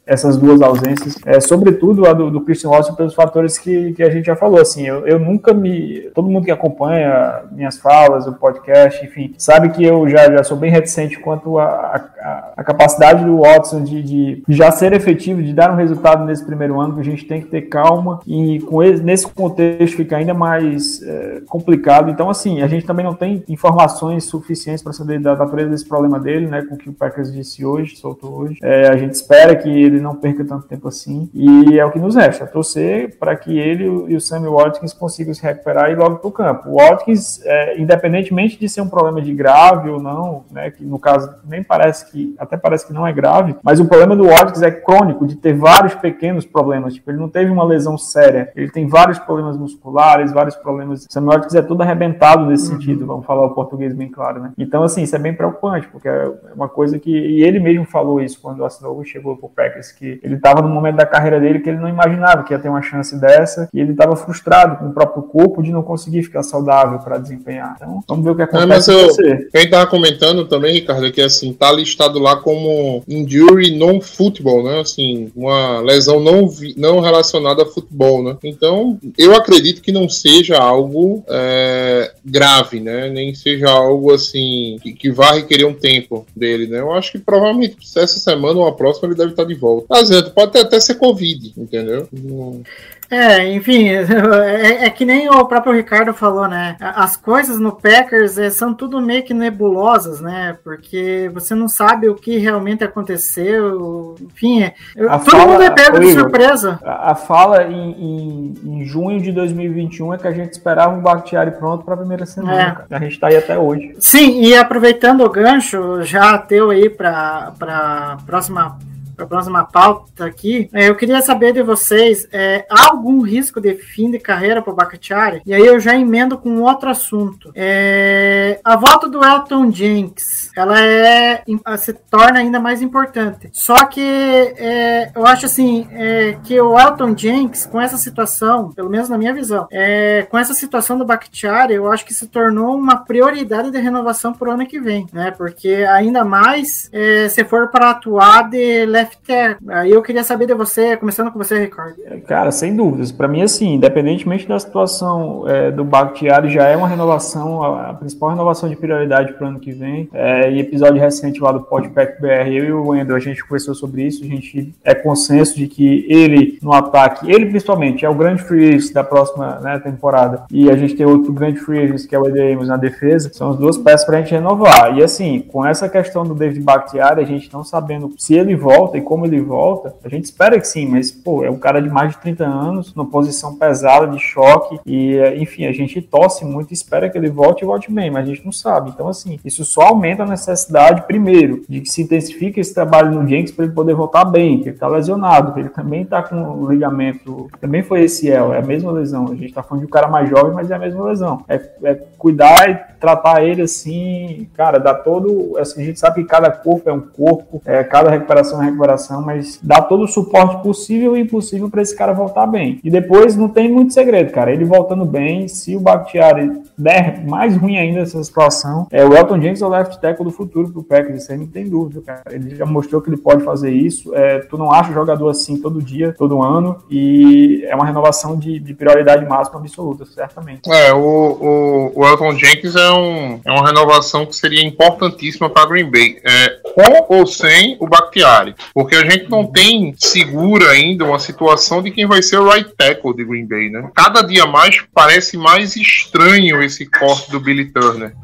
Essas duas ausências, é, sobretudo a do, do Christian Watson pelos fatores que, que a gente já falou, assim, eu, eu nunca me, todo mundo que acompanha minhas falas, o podcast, enfim, sabe que eu já, já sou bem reticente quanto a capacidade do Watson de, de, já ser efetivo, de dar um resultado nesse primeiro ano, que a gente tem que ter calma e com ele, nesse contexto fica ainda mais é, complicado, então assim, a gente também não tem informações suficientes para saber da natureza desse problema dele, né, com o que o Packers disse hoje, soltou hoje, é, a gente espera que ele ele não perca tanto tempo assim. E é o que nos resta, torcer para que ele e o Sammy Watkins consigam se recuperar e ir logo para o campo. O Watkins, é, independentemente de ser um problema de grave ou não, né, que no caso nem parece que até parece que não é grave, mas o problema do Watkins é crônico, de ter vários pequenos problemas. Tipo, ele não teve uma lesão séria, ele tem vários problemas musculares, vários problemas. O Sam Watkins é todo arrebentado nesse Uhum. sentido, vamos falar o português bem claro, né? Então, assim, isso é bem preocupante, porque é uma coisa que. E ele mesmo falou isso quando assinou e chegou pro Packers, que ele estava no momento da carreira dele que ele não imaginava que ia ter uma chance dessa, e ele estava frustrado com o próprio corpo de não conseguir ficar saudável para desempenhar. Então, vamos ver o que É, mas acontece com eu, você. quem tava comentando também, Ricardo, é que assim, tá listado lá como injury non-football, né? Assim, uma lesão não, não relacionada a futebol, né? Então, eu acredito que não seja algo é, grave, né? Nem seja algo assim que, que vá requerer um tempo dele, né? Eu acho que provavelmente essa semana ou a próxima ele deve estar de volta. Mas é, pode até, até ser Covid, entendeu? Não- É, enfim, é, é que nem o próprio Ricardo falou, né? As coisas no Packers é, são tudo meio que nebulosas, né? Porque você não sabe o que realmente aconteceu. Enfim, é, A todo fala- mundo é pego de surpresa. A, a fala em, em- em junho de 2021 é que a gente esperava um Bakhtiari pronto para a primeira semana. É. A gente tá aí até hoje. Sim, e aproveitando o gancho já teu aí para para próxima para próxima pauta aqui, é, eu queria saber de vocês, é, há algum risco de fim de carreira para o Bakhtiari? E aí eu já emendo com outro assunto. É, a volta do Elton Jenks, ela é se torna ainda mais importante. Só que é, eu acho assim é, que o Elton Jenks com essa situação, pelo menos na minha visão, é, com essa situação do Bakhtiari, eu acho que se tornou uma prioridade de renovação para o ano que vem, né? Porque ainda mais se for para atuar de left tackle. Aí eu queria saber de você, começando com você, Ricardo. Cara, sem dúvidas. Para mim, assim, independentemente da situação é, do Bakhtiari, já é uma renovação, a, a principal renovação de prioridade para o ano que vem. É, em episódio recente lá do Podpack BR, eu e o Wendel, a gente conversou sobre isso. A gente é consenso de que ele, no ataque, ele principalmente, é o grande free agent da próxima né, temporada. E a gente tem outro grande free agent, que é o Ed Amos na defesa. São as duas peças para a gente renovar. E assim, com essa questão do David Bakhtiari, a gente não sabendo se ele volta e como ele volta, a gente espera que sim, mas, pô, é um cara de mais de 30 anos, numa posição pesada, de choque, e, eh, enfim, a gente torce muito e espera que ele volte e volte bem, mas a gente não sabe. Então, assim, isso só aumenta a necessidade, primeiro, de que se intensifique esse trabalho no Jenks para ele poder voltar bem, que ele tá lesionado, ele também tá com o ligamento, também foi esse El, é a mesma lesão. A gente tá falando de um cara mais jovem, mas é a mesma lesão. É, é cuidar e tratar ele assim, cara, dá todo. Assim, a gente sabe que cada corpo é um corpo, é, cada recuperação é recuperação, mas dá todo o suporte possível e impossível para esse cara voltar bem. E depois não tem muito segredo, cara. Ele voltando bem, se o Bakhtiari der mais ruim ainda essa situação, é o Elton James é o left tackle do futuro pro Packers, aí não tem dúvida, cara. Ele já mostrou que ele pode fazer isso. É, tu não acha jogador assim todo dia, todo ano, e é uma renovação de, de prioridade máxima absoluta, certamente. É, o, o, o Elton Jenkins é, um, é uma renovação que seria importantíssima para Green Bay, é, com ou sem o Bakhtiari, porque a gente não tem segura ainda uma situação de quem vai ser o right tackle de Green Bay, né? Cada dia mais parece mais estranho esse corte do Billy Turner,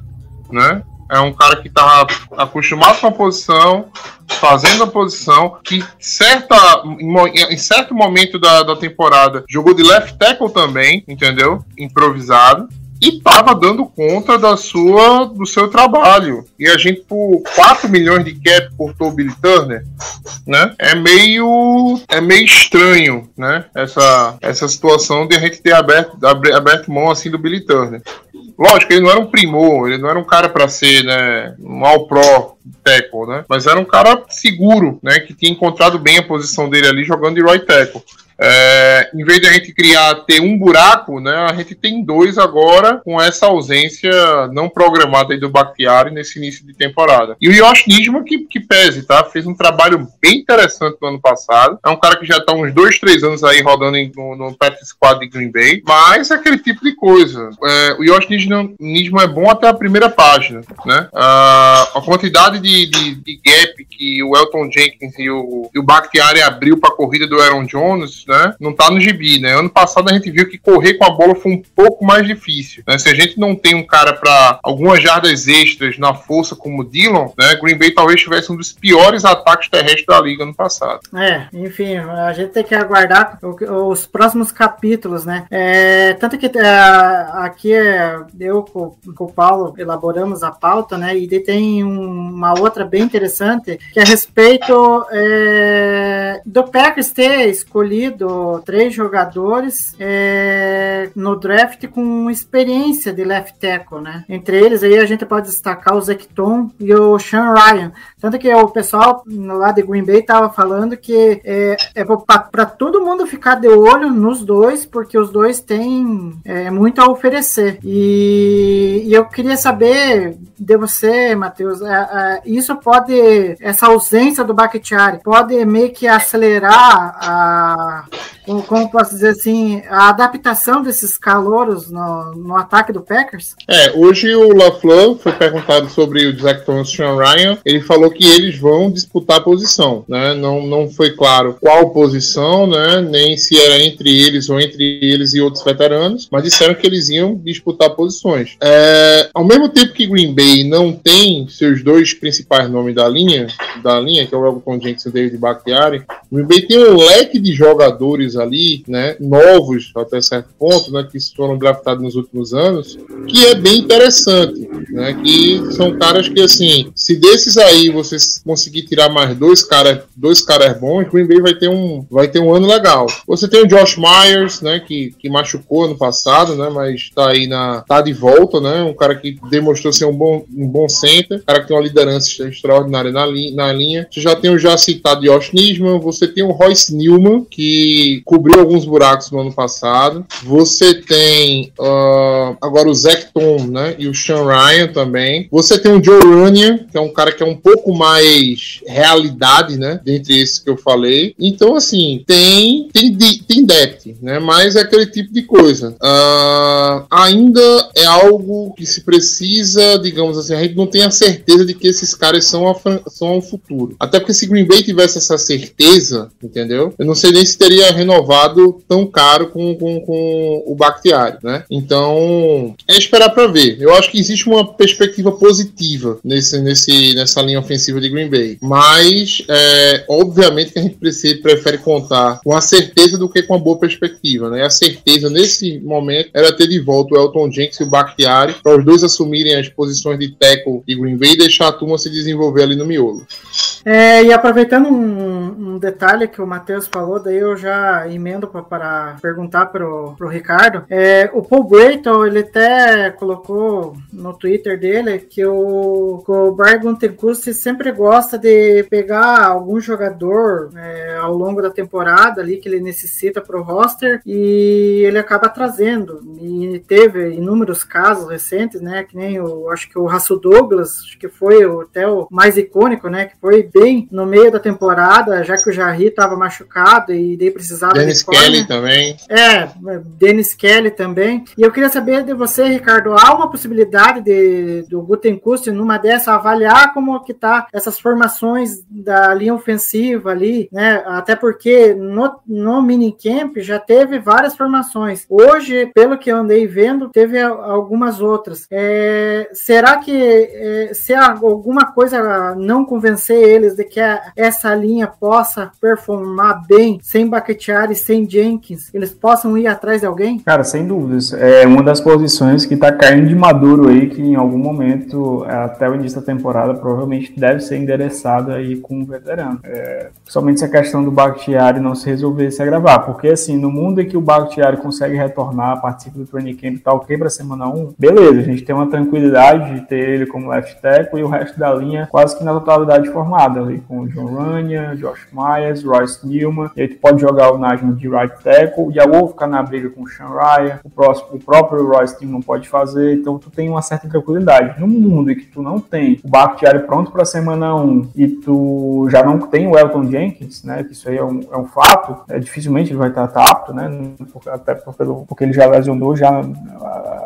né? É um cara que tá acostumado com a posição, fazendo a posição, que certa, em, certo momento da, da temporada jogou de left tackle também, entendeu? Improvisado. E tava dando conta da sua, do seu trabalho. E a gente, por 4 milhões de cap, cortou o Billy Turner, né? É meio, é meio estranho, né? Essa, essa situação de a gente ter aberto, aberto mão assim do Billy Turner. Lógico, ele não era um primor, ele não era um cara para ser, né, um all-pro tackle, né? Mas era um cara seguro, né, que tinha encontrado bem a posição dele ali jogando de right tackle. É, em vez de a gente criar, ter um buraco, né, a gente tem dois agora com essa ausência não programada do Bakhtiari nesse início de temporada. E o Josh Nisman que, que pese, tá? Fez um trabalho bem interessante no ano passado. É um cara que já tá uns dois, três anos aí rodando em- no, no practice squad de Green Bay, mas é aquele tipo de coisa. É, o Nisman, Nisman é bom até a primeira página, né? Ah, a quantidade de, de, de gap que o Elton Jenkins e o, e o Bakhtiari abriu para a corrida do Aaron Jones, né? Não tá no gibi, né? Ano passado a gente viu que correr com a bola foi um pouco mais difícil, né? Se a gente não tem um cara para algumas jardas extras na força como o Dillon, né? Green Bay talvez tivesse um dos piores ataques terrestres da liga no passado. É, enfim, a gente tem que aguardar os próximos capítulos, né? É, tanto que é, aqui é, eu com, com o Paulo elaboramos a pauta, né? E tem um- uma outra bem interessante, que é a respeito é, do Packers ter escolhido três jogadores é, no draft com experiência de left tackle, né? Entre eles aí a gente pode destacar o Zecton e o Sean Ryan. Tanto que o pessoal lá de Green Bay estava falando que é, é para todo mundo ficar de olho nos dois, porque os dois têm é, muito a oferecer. E, e, eu queria saber de você, Matheus, é, isso pode, essa ausência do Bakhtiari, pode meio que acelerar a, como posso dizer assim, a adaptação desses calouros no, no ataque do Packers? É, hoje o LaFleur foi perguntado sobre o Zach Thomas e Ryan, ele falou que eles vão disputar a posição, né? Não, não foi claro qual posição, né? Nem se era entre eles ou entre eles e outros veteranos, mas disseram que eles iam disputar posições. É, ao mesmo tempo que Green Bay não tem seus dois principais nomes da linha, da linha, que é o Elton Jenkins e o David Bakhtiari, Green Bay tem um leque de jogadores ali, né? Novos até certo ponto, né? Que foram draftados nos últimos anos, que é bem interessante, né? Que são caras que assim, se desses aí vocês conseguir tirar mais dois caras, dois caras bons, Green Bay vai ter um, vai ter um ano legal. Você tem o Josh Myers, né, que, que machucou ano passado, né, mas tá aí na tá de volta, né, um cara que demonstrou ser um bom, um bom center, cara que tem uma liderança extraordinária na, li, na linha. Você já tem o já citado Josh Nisman, você tem o Royce Newman, que cobriu alguns buracos no ano passado. Você tem uh, agora o Zecton, né, e o Sean Ryan também. Você tem o Joe Runyan, que é um cara que é um pouco mais realidade, né, dentre esses que eu falei. Então, assim, tem tem, tem depth, né? Mas é aquele tipo de coisa. Uh, ainda é algo que se precisa, digamos assim, a gente não tem a certeza de que esses caras são, a, são o futuro. Até porque se Green Bay tivesse essa certeza, entendeu? Eu não sei nem se teria renovado tão caro com, com, com o Bakhtiari, né? Então, é esperar para ver. Eu acho que existe uma perspectiva positiva nesse, nesse, nessa linha ofensiva de Green Bay. Mas, é, obviamente que a gente precisa, prefere contar com a certeza do que com a boa perspectiva, né? A certeza nesse momento era ter de volta o Elton Jenkins e o Bakhtiari para os dois assumirem as posições de tackle e Green Bay e deixar turma se desenvolver ali no miolo. É, e aproveitando um, um, detalhe que o Matheus falou, daí eu já emendo para perguntar pro, pro Ricardo. É, o Paul Brayton, ele até colocou no Twitter dele que o, o Brian sempre gosta de pegar algum jogador é, ao longo da temporada ali que ele necessita para o roster e ele acaba trazendo. E teve inúmeros casos recentes, né? Que nem o, acho que o Raço Douglas, acho que foi o, até o mais icônico, né? Que foi bem no meio da temporada, já que o Jarry estava machucado e daí precisava. Dennis Kelly também. É, Dennis Kelly também. E eu queria saber de você, Ricardo, há uma possibilidade de do Gutenkust numa dessa avaliar como que tá essas formações da linha ofensiva ali, né? Até porque no, no minicamp já teve várias formações. Hoje, pelo que eu andei vendo, teve algumas outras. É, será que é, se alguma coisa não convencer eles de que a, essa linha possa performar bem sem Bakhtiari sem Jenkins, eles possam ir atrás de alguém? Cara, sem dúvidas. É uma das posições que está caindo de maduro aí, que em algum momento, até o início da temporada, provavelmente deve ser endereçada aí com um veterano. É, principalmente essa questão do Bakhtiari não se resolver se agravar, porque assim, no mundo em que o Bakhtiari consegue retornar, participa do training camp e tal, quebra a semana 1, beleza, a gente tem uma tranquilidade de ter ele como left tackle e o resto da linha quase que na totalidade formada ali, com o John Runyan, Josh Myers, Royce Newman, e aí tu pode jogar o Najman de right tackle, e a vou ficar na briga com o Sean Ryan, o, próximo, o próprio Royce Newman pode fazer, então tu tem uma certa tranquilidade. No mundo em que tu não tem o Bakhtiari pronto para semana 1 e tu já não tem o Elton Jenkins, né, que isso aí é um, é um fato, é, dificilmente ele vai estar tá apto, né, até porque ele já lesionou já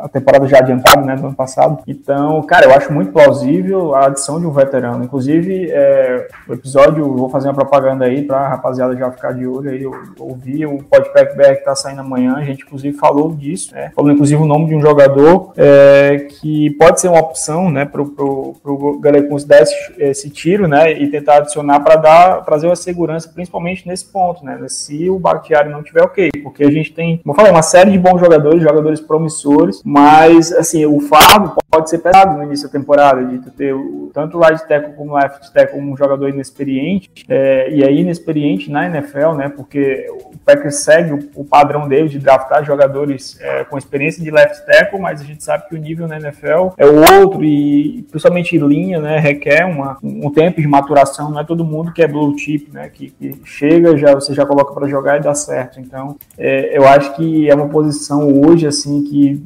a temporada já adiantada, né, do ano passado. Então, cara, eu acho muito plausível a adição de um veterano. Inclusive, é, o episódio, vou fazer uma propaganda propaganda aí pra rapaziada já ficar de olho aí, eu ouvi o Podpack BR que tá saindo amanhã, a gente inclusive falou disso, né? Falou inclusive o nome de um jogador é, que pode ser uma opção, né, pro, pro, pro Galecons dar esse, esse tiro, né, e tentar adicionar para dar, trazer uma segurança, principalmente nesse ponto, né, se o Bakhtiari não tiver ok, porque a gente tem, como eu falei, uma série de bons jogadores, jogadores promissores, mas, assim, o fardo pode ser pesado no início da temporada, de ter tanto o right tackle como o left tackle como um jogador inexperiente, é, e aí inexperiente na NFL, né, porque o Packers segue o, o padrão dele de draftar jogadores é, com experiência de left tackle, mas a gente sabe que o nível na NFL é outro e principalmente linha, né, requer uma, um tempo de maturação, não é todo mundo que é blue chip, né, que, que chega, já você já coloca para jogar e dá certo. Então, é, eu acho que é uma posição hoje assim que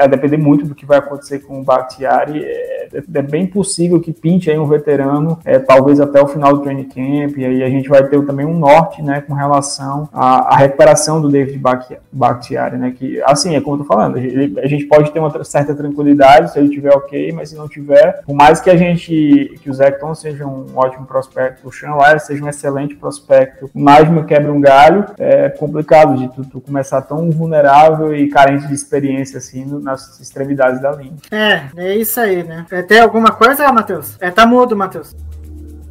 a depender muito do que vai acontecer com o Bakhtiari, é, é bem possível que pinte aí um veterano, é, talvez até o final do training camp, e aí a gente vai ter também um norte, né, com relação à, à recuperação do David Bakhtiari, né, que, assim, é como eu tô falando, a gente pode ter uma certa tranquilidade se ele tiver ok, mas se não tiver, por mais que a gente, que o Zecton seja um ótimo prospecto, o Sean Lyle seja um excelente prospecto, o Najma quebra um galho, é complicado de tu, tu começar tão vulnerável e carente de experiência, assim, nas extremidades da linha. É, é isso aí, né? É, tem alguma coisa, Matheus? É, tá mudo, Matheus.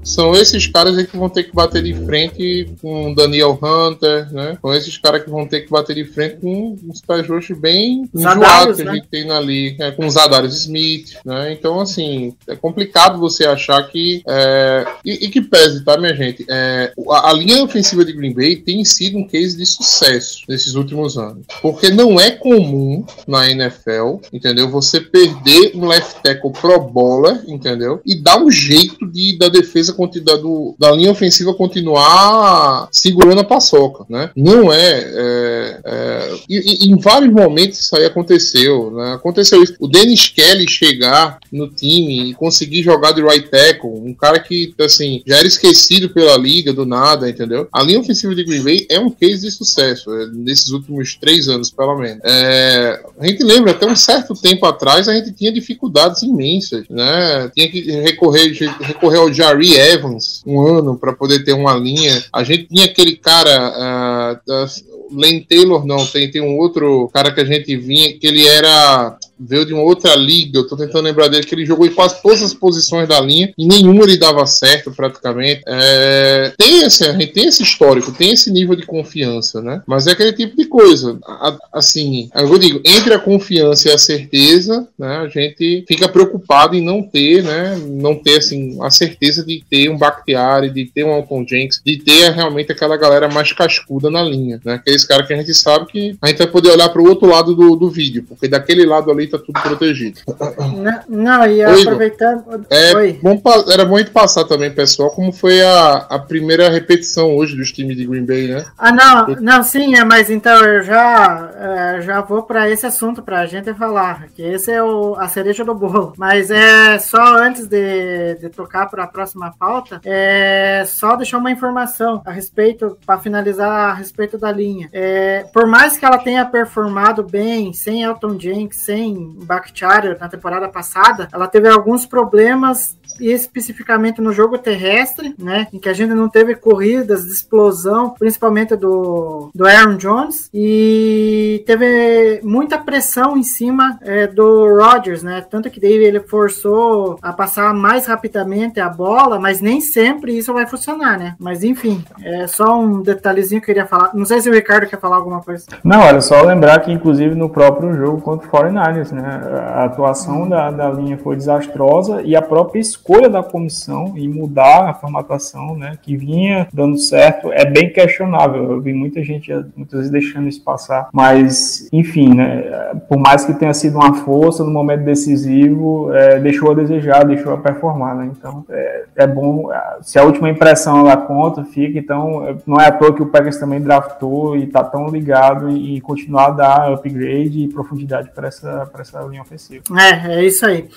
São esses caras aí que vão ter que bater de frente com Daniel Hunter, né? São esses caras que vão ter que bater de frente com uns pés roxos bem enjoados que a né? gente tem ali, né? com os Zadarius Smith, né? Então, assim, é complicado você achar que. é, E, e que pese, tá, minha gente? É, a, a linha ofensiva de Green Bay tem sido um case de sucesso nesses últimos anos. Porque não é comum na NFL, entendeu? Você perder um left tackle pro bola, entendeu? E dar um jeito de da defesa da, do- da linha ofensiva continuar segurando a paçoca, né? Não é. é, é, e, e em vários momentos isso aí aconteceu, né? Aconteceu isso. O Dennis Kelly chegar no time e conseguir jogar de right tackle, um cara que, assim, já era esquecido pela liga do nada, entendeu? A linha ofensiva de Green Bay é um case de sucesso, é, nesses últimos três anos, pelo menos. É, a gente lembra, até um certo tempo atrás, a gente tinha dificuldades imensas, né? Tinha que recorrer, recorrer ao Jari Evans um ano para poder ter uma linha. A gente tinha aquele cara ah, das- Lane Taylor não, tem, tem um outro cara que a gente vinha, que ele era. Veio de uma outra liga, eu tô tentando lembrar dele, que ele jogou em quase todas as posições da linha, e nenhuma ele dava certo praticamente. É, tem esse, tem esse histórico, tem esse nível de confiança, né? Mas é aquele tipo de coisa. A- assim, eu digo, entre a confiança e a certeza, né? A gente fica preocupado em não ter, né? Não ter assim, a certeza de ter um Bakhtiari, de ter um Alton Jenks, de ter realmente aquela galera mais cascuda na linha, né? Aqueles caras que a gente sabe que a gente vai poder olhar para o outro lado do, do vídeo, porque daquele lado ali tá tudo protegido. Não, não e Oi, aproveitando. É, Oi. bom era bom a gente passar também, pessoal, como foi a, a primeira repetição hoje dos times de Green Bay, né? Ah, não, não, sim, é, mas então eu já, é, já vou para esse assunto pra gente falar, que esse é o, a cereja do bolo. Mas é só antes de, de tocar para a próxima pauta, é só deixar uma informação a respeito, para finalizar a respeito da linha. É, por mais que ela tenha performado bem, sem Elton Jenks, sem Bakhtiari na temporada passada, ela teve alguns problemas especificamente no jogo terrestre, né, em que a gente não teve corridas de explosão, principalmente do, do Aaron Jones, e teve muita pressão em cima é, do Rodgers, né, tanto que daí ele forçou a passar mais rapidamente a bola, mas nem sempre isso vai funcionar, né, mas enfim, é só um detalhezinho que eu queria falar, não sei se o Ricardo quer falar alguma coisa. Não, olha, só lembrar que inclusive no próprio jogo contra o 49ers, né, a atuação da, da linha foi desastrosa e a própria escolha da comissão em mudar a formatação, né, que vinha dando certo, é bem questionável. Eu vi muita gente muitas vezes deixando isso passar, mas enfim, né, por mais que tenha sido uma força no momento decisivo, é, deixou a desejar, deixou a performar, né, então é, é bom, é, se a última impressão ela conta, fica, então não é à toa que o Packers também draftou e tá tão ligado em, em continuar a dar upgrade e profundidade para essa, para essa linha ofensiva. É, é isso aí.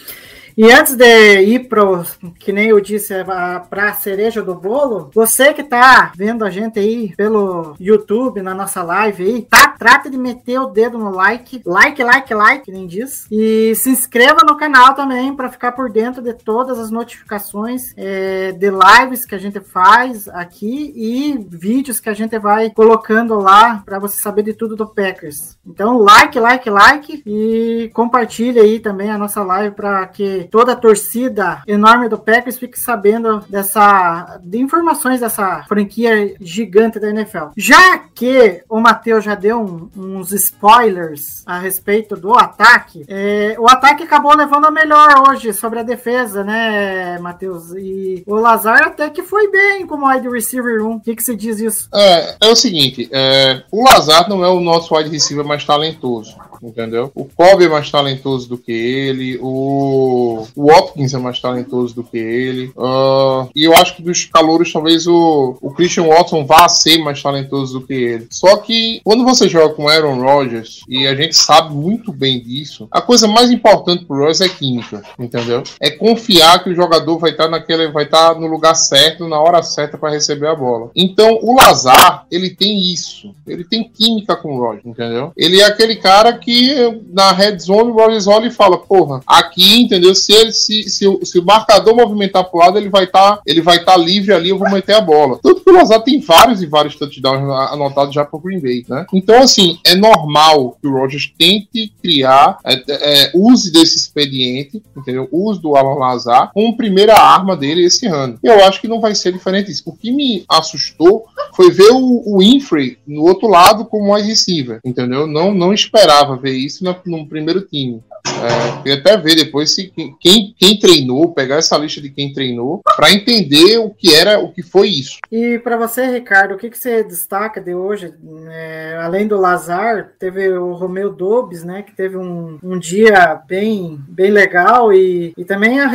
E antes de ir pro, que nem eu disse, é, para a cereja do bolo, você que tá vendo a gente aí pelo YouTube, na nossa live aí, tá? Trata de meter o dedo no like, like, like, like, nem diz. E se inscreva no canal também para ficar por dentro de todas as notificações é, de lives que a gente faz aqui e vídeos que a gente vai colocando lá para você saber de tudo do Packers. Então, like, like, like e compartilhe aí também a nossa live para que toda a torcida enorme do Packers fique sabendo dessa de informações dessa franquia gigante da NFL. Já que o Matheus já deu um, uns spoilers a respeito do ataque, é, o ataque acabou levando a melhor hoje sobre a defesa, né, Matheus? E o Lazar até que foi bem como wide receiver 1. O que, que você diz isso? É, é o seguinte, é, o Lazar não é o nosso wide receiver mais talentoso entendeu? O Kobe é mais talentoso do que ele, o, o Watkins é mais talentoso do que ele, uh, e eu acho que dos calouros talvez o, o Christian Watson vá ser mais talentoso do que ele. Só que quando você joga com Aaron Rodgers, e a gente sabe muito bem disso, a coisa mais importante pro Rodgers é química, entendeu? É confiar que o jogador vai estar naquele, vai estar no lugar certo, na hora certa para receber a bola. Então o Lazar, ele tem isso, ele tem química com o Rodgers, entendeu? Ele é aquele cara que na red zone o Rogers olha e fala, porra, aqui, entendeu? Se ele se, se, o, se o marcador movimentar pro lado, ele vai estar tá, ele vai tá livre ali, eu vou meter a bola. Tanto que o Lazar tem vários e vários touchdowns anotados já pro Green Bay, né? Então, assim, é normal que o Rogers tente criar, é, é, use desse expediente, entendeu? Use do Alan Lazar como primeira arma dele esse ano. Eu acho que não vai ser diferente disso. O que me assustou foi ver o, o Infrey no outro lado como wide receiver, entendeu? Não, não esperava ver isso no, no primeiro time. É, até ver depois se quem, quem treinou, pegar essa lista de quem treinou, para entender o que era, o que foi isso. E para você, Ricardo, o que, que você destaca de hoje? É, além do Lazar, teve o Romeu Dobbs, né, que teve um, um dia bem, bem legal e, e também a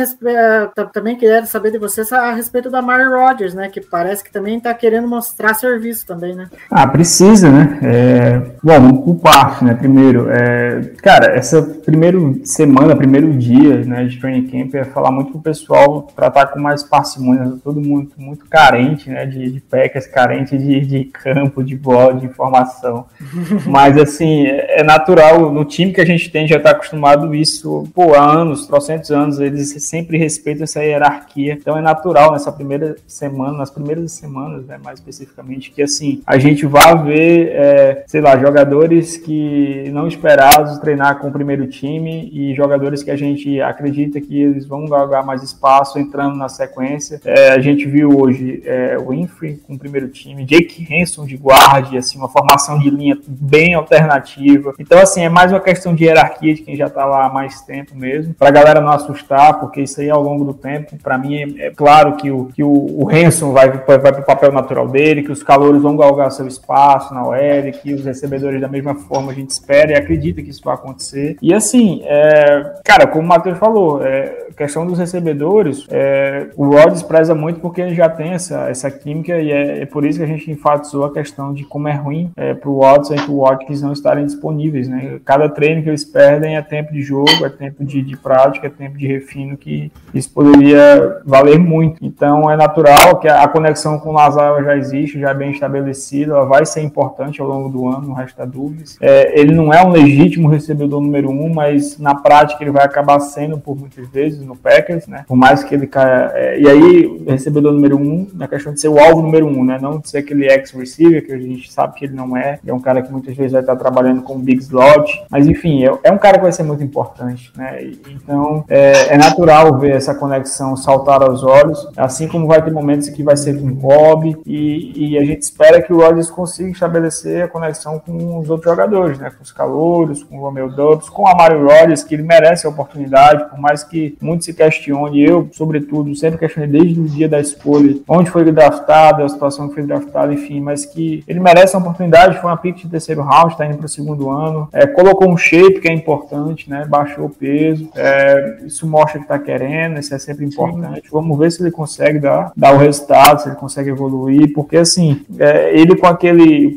também queria saber de vocês a respeito da Mary Rodgers, né, que parece que também está querendo mostrar serviço também, né? Ah, precisa, né? É, bom, o parte, né? Primeiro, é, cara, essa primeiro semana, primeiro dia né, de training camp, é falar muito pro pessoal tratar com mais parcimônia, tá todo mundo muito carente, né, de, de pecas, carente de, de campo, de bola, de informação. Mas, assim, é, natural, no time que a gente tem já está acostumado isso, pô, há anos, trocentos anos, eles sempre respeitam essa hierarquia. Então é natural nessa primeira semana, nas primeiras semanas, né, mais especificamente, que, assim, a gente vai ver, é, sei lá, jogadores que não esperados treinar com o primeiro time e jogadores que a gente acredita que eles vão galgar mais espaço entrando na sequência. É, a gente viu hoje é, o Winfrey com o primeiro time, Jake Hanson de guarda, assim, uma formação de linha bem alternativa. Então, assim, é mais uma questão de hierarquia de quem já está lá há mais tempo mesmo, para a galera não assustar, porque isso aí ao longo do tempo, para mim é, é, claro que o, que o, o Hanson vai, vai, vai para o papel natural dele, que os calores vão galgar seu espaço na OL, que os recebedores da mesma forma a gente espera e acredita que isso vai acontecer. E assim, é, cara, como o Matheus falou, é, questão dos recebedores, é, o Rodgers preza muito porque ele já tem essa, essa química e é, é, por isso que a gente enfatizou a questão de como é ruim é, para o Watson e para o Watkins não estarem disponíveis. Né? Cada treino que eles perdem é tempo de jogo, é tempo de, de prática, é tempo de refino que isso poderia valer muito. Então é natural que a, a conexão com o Lazar já existe, já é bem estabelecida, ela vai ser importante ao longo do ano, no resto da dúvidas. É, ele não é um legítimo recebedor número um, mas na prática ele vai acabar sendo por muitas vezes no Packers, né? Por mais que ele caia. É, e aí, o recebedor número um, na questão de ser o alvo número um, né? Não de ser aquele ex-receiver, que a gente sabe que ele não é. É um cara que muitas vezes vai estar trabalhando com big slot. Mas enfim, é, é um cara que vai ser muito importante, né? E, então, é, é, natural ver essa conexão saltar aos olhos, assim como vai ter momentos que vai ser com o Bob, e, e a gente espera que o Rodgers consiga estabelecer a conexão com os outros jogadores, né? Com os calouros, com o Romeo Dubs, com a Mario Rodgers, que ele merece a oportunidade, por mais que muito se questione, eu, sobretudo, sempre questionei desde o dia da escolha, onde foi draftado, a situação que foi draftado, enfim, mas que ele merece uma oportunidade, foi uma pick de terceiro round, está indo para o segundo ano, é, colocou um shape que é importante, né, baixou o peso, é, isso mostra que está querendo, isso é sempre importante, vamos ver se ele consegue dar, dar o resultado, se ele consegue evoluir, porque assim, é, ele com aquele,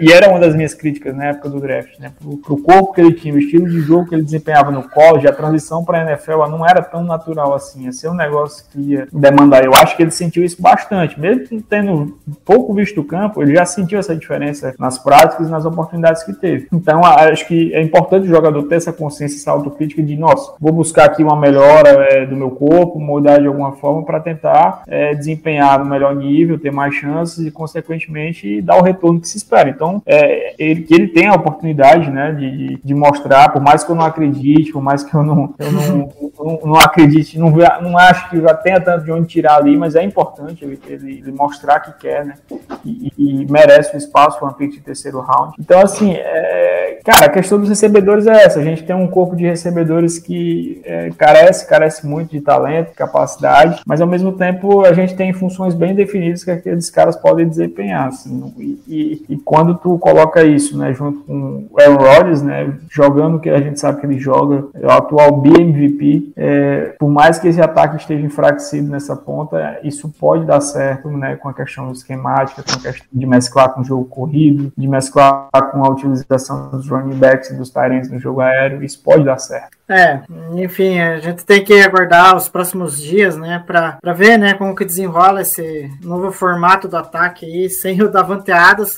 e era uma das minhas críticas na época do draft, né? Pro, pro corpo que ele tinha, o estilo de jogo que ele desempenhava no college, a transição para a NFL não era tão natural assim. Ia ser um negócio que ia demandar. Eu acho que ele sentiu isso bastante. Mesmo tendo pouco visto o campo, ele já sentiu essa diferença nas práticas e nas oportunidades que teve. Então, acho que é importante o jogador ter essa consciência, essa autocrítica de, nossa, vou buscar aqui uma melhora é, do meu corpo, mudar de alguma forma para tentar é, desempenhar no melhor nível, ter mais chances e, consequentemente, dar o retorno que se espera. Então, é, ele, que ele tem a oportunidade né, de, de mostrar, por mais que eu não acredite, por mais que eu não, eu não, não, não acredite, não, não acho que já tenha tanto de onde tirar ali, mas é importante ele, ele, mostrar que quer, né? E, e, merece o espaço para uma pick de terceiro round. Então, assim, é, cara, a questão dos recebedores é essa. A gente tem um corpo de recebedores que é, carece, carece muito de talento, capacidade, mas ao mesmo tempo a gente tem funções bem definidas que aqueles caras podem desempenhar. Assim, e, e, e quando tu coloca isso, né, junto com o Aaron Rodgers, né, jogando o que a gente sabe que ele joga, é o atual BMVP, é, por mais que esse ataque esteja enfraquecido nessa ponta, isso pode dar certo, né, com a questão esquemática, com a questão de mesclar com o jogo corrido, de mesclar com a utilização dos running backs e dos Tyrants no jogo aéreo, isso pode dar certo. É, enfim, a gente tem que aguardar os próximos dias, né, para ver, né, como que desenrola esse novo formato do ataque aí, sem o Davante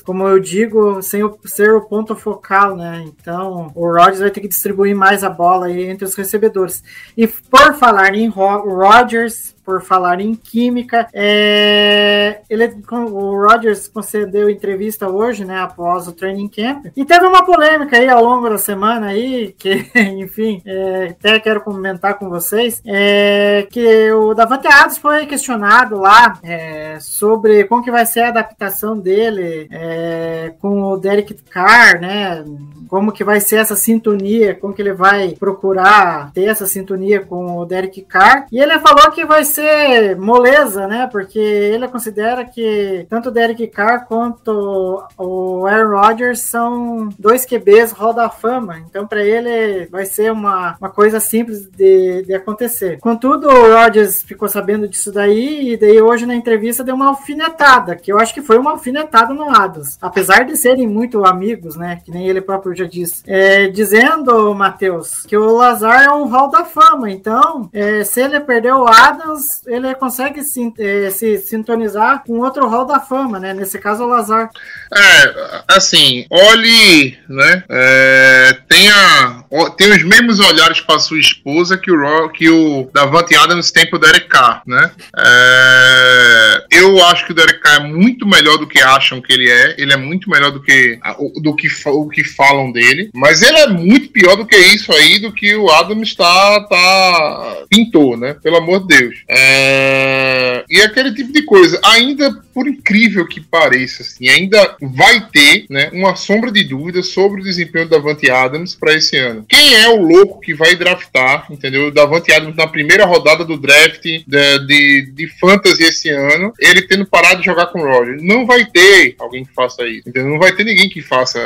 como eu digo, sem o, ser o ponto focal, né, então o Rodgers vai ter que distribuir mais a bola aí entre os recebedores. E por falar em Rodgers, por falar em química. É, ele, o Rogers concedeu entrevista hoje, né, após o training camp, e teve uma polêmica aí ao longo da semana aí, que, enfim, é, até quero comentar com vocês, é, que o Davante Adams foi questionado lá é, sobre como que vai ser a adaptação dele é, com o Derek Carr, né, como que vai ser essa sintonia, como que ele vai procurar ter essa sintonia com o Derek Carr, e ele falou que vai ser moleza, né? Porque ele considera que tanto o Derek Carr quanto o Aaron Rodgers são dois QBs roda fama. Então, para ele, vai ser uma, uma coisa simples de, de acontecer. Contudo, o Rodgers ficou sabendo disso daí e daí hoje na entrevista deu uma alfinetada, que eu acho que foi uma alfinetada no Adams. Apesar de serem muito amigos, né? Que nem ele próprio já. É, dizendo, Matheus, que o Lazar é um hall da fama. Então, é, se ele perder o Adams, ele consegue se, eh, se sintonizar com outro hall da fama, né? Nesse caso, o Lazar. É, assim, olhe, né? É, tenha, tem os mesmos olhares para sua esposa que o, que o Davante Adams tem pro Derek Carr, né? É, eu acho que o Derek Carr é muito melhor do que acham que ele é. Ele é muito melhor do que, do que o que falam dele. Mas ele é muito pior do que isso aí, do que o Adams tá, tá pintou, né? Pelo amor de Deus. É... E aquele tipo de coisa. Ainda, por incrível que pareça, assim, ainda vai ter né, uma sombra de dúvida sobre o desempenho do Davante Adams para esse ano. Quem é o louco que vai draftar, entendeu? O Davante Adams na primeira rodada do draft de, de, de fantasy esse ano, ele tendo parado de jogar com o Roger. Não vai ter alguém que faça isso, entendeu? Não vai ter ninguém que faça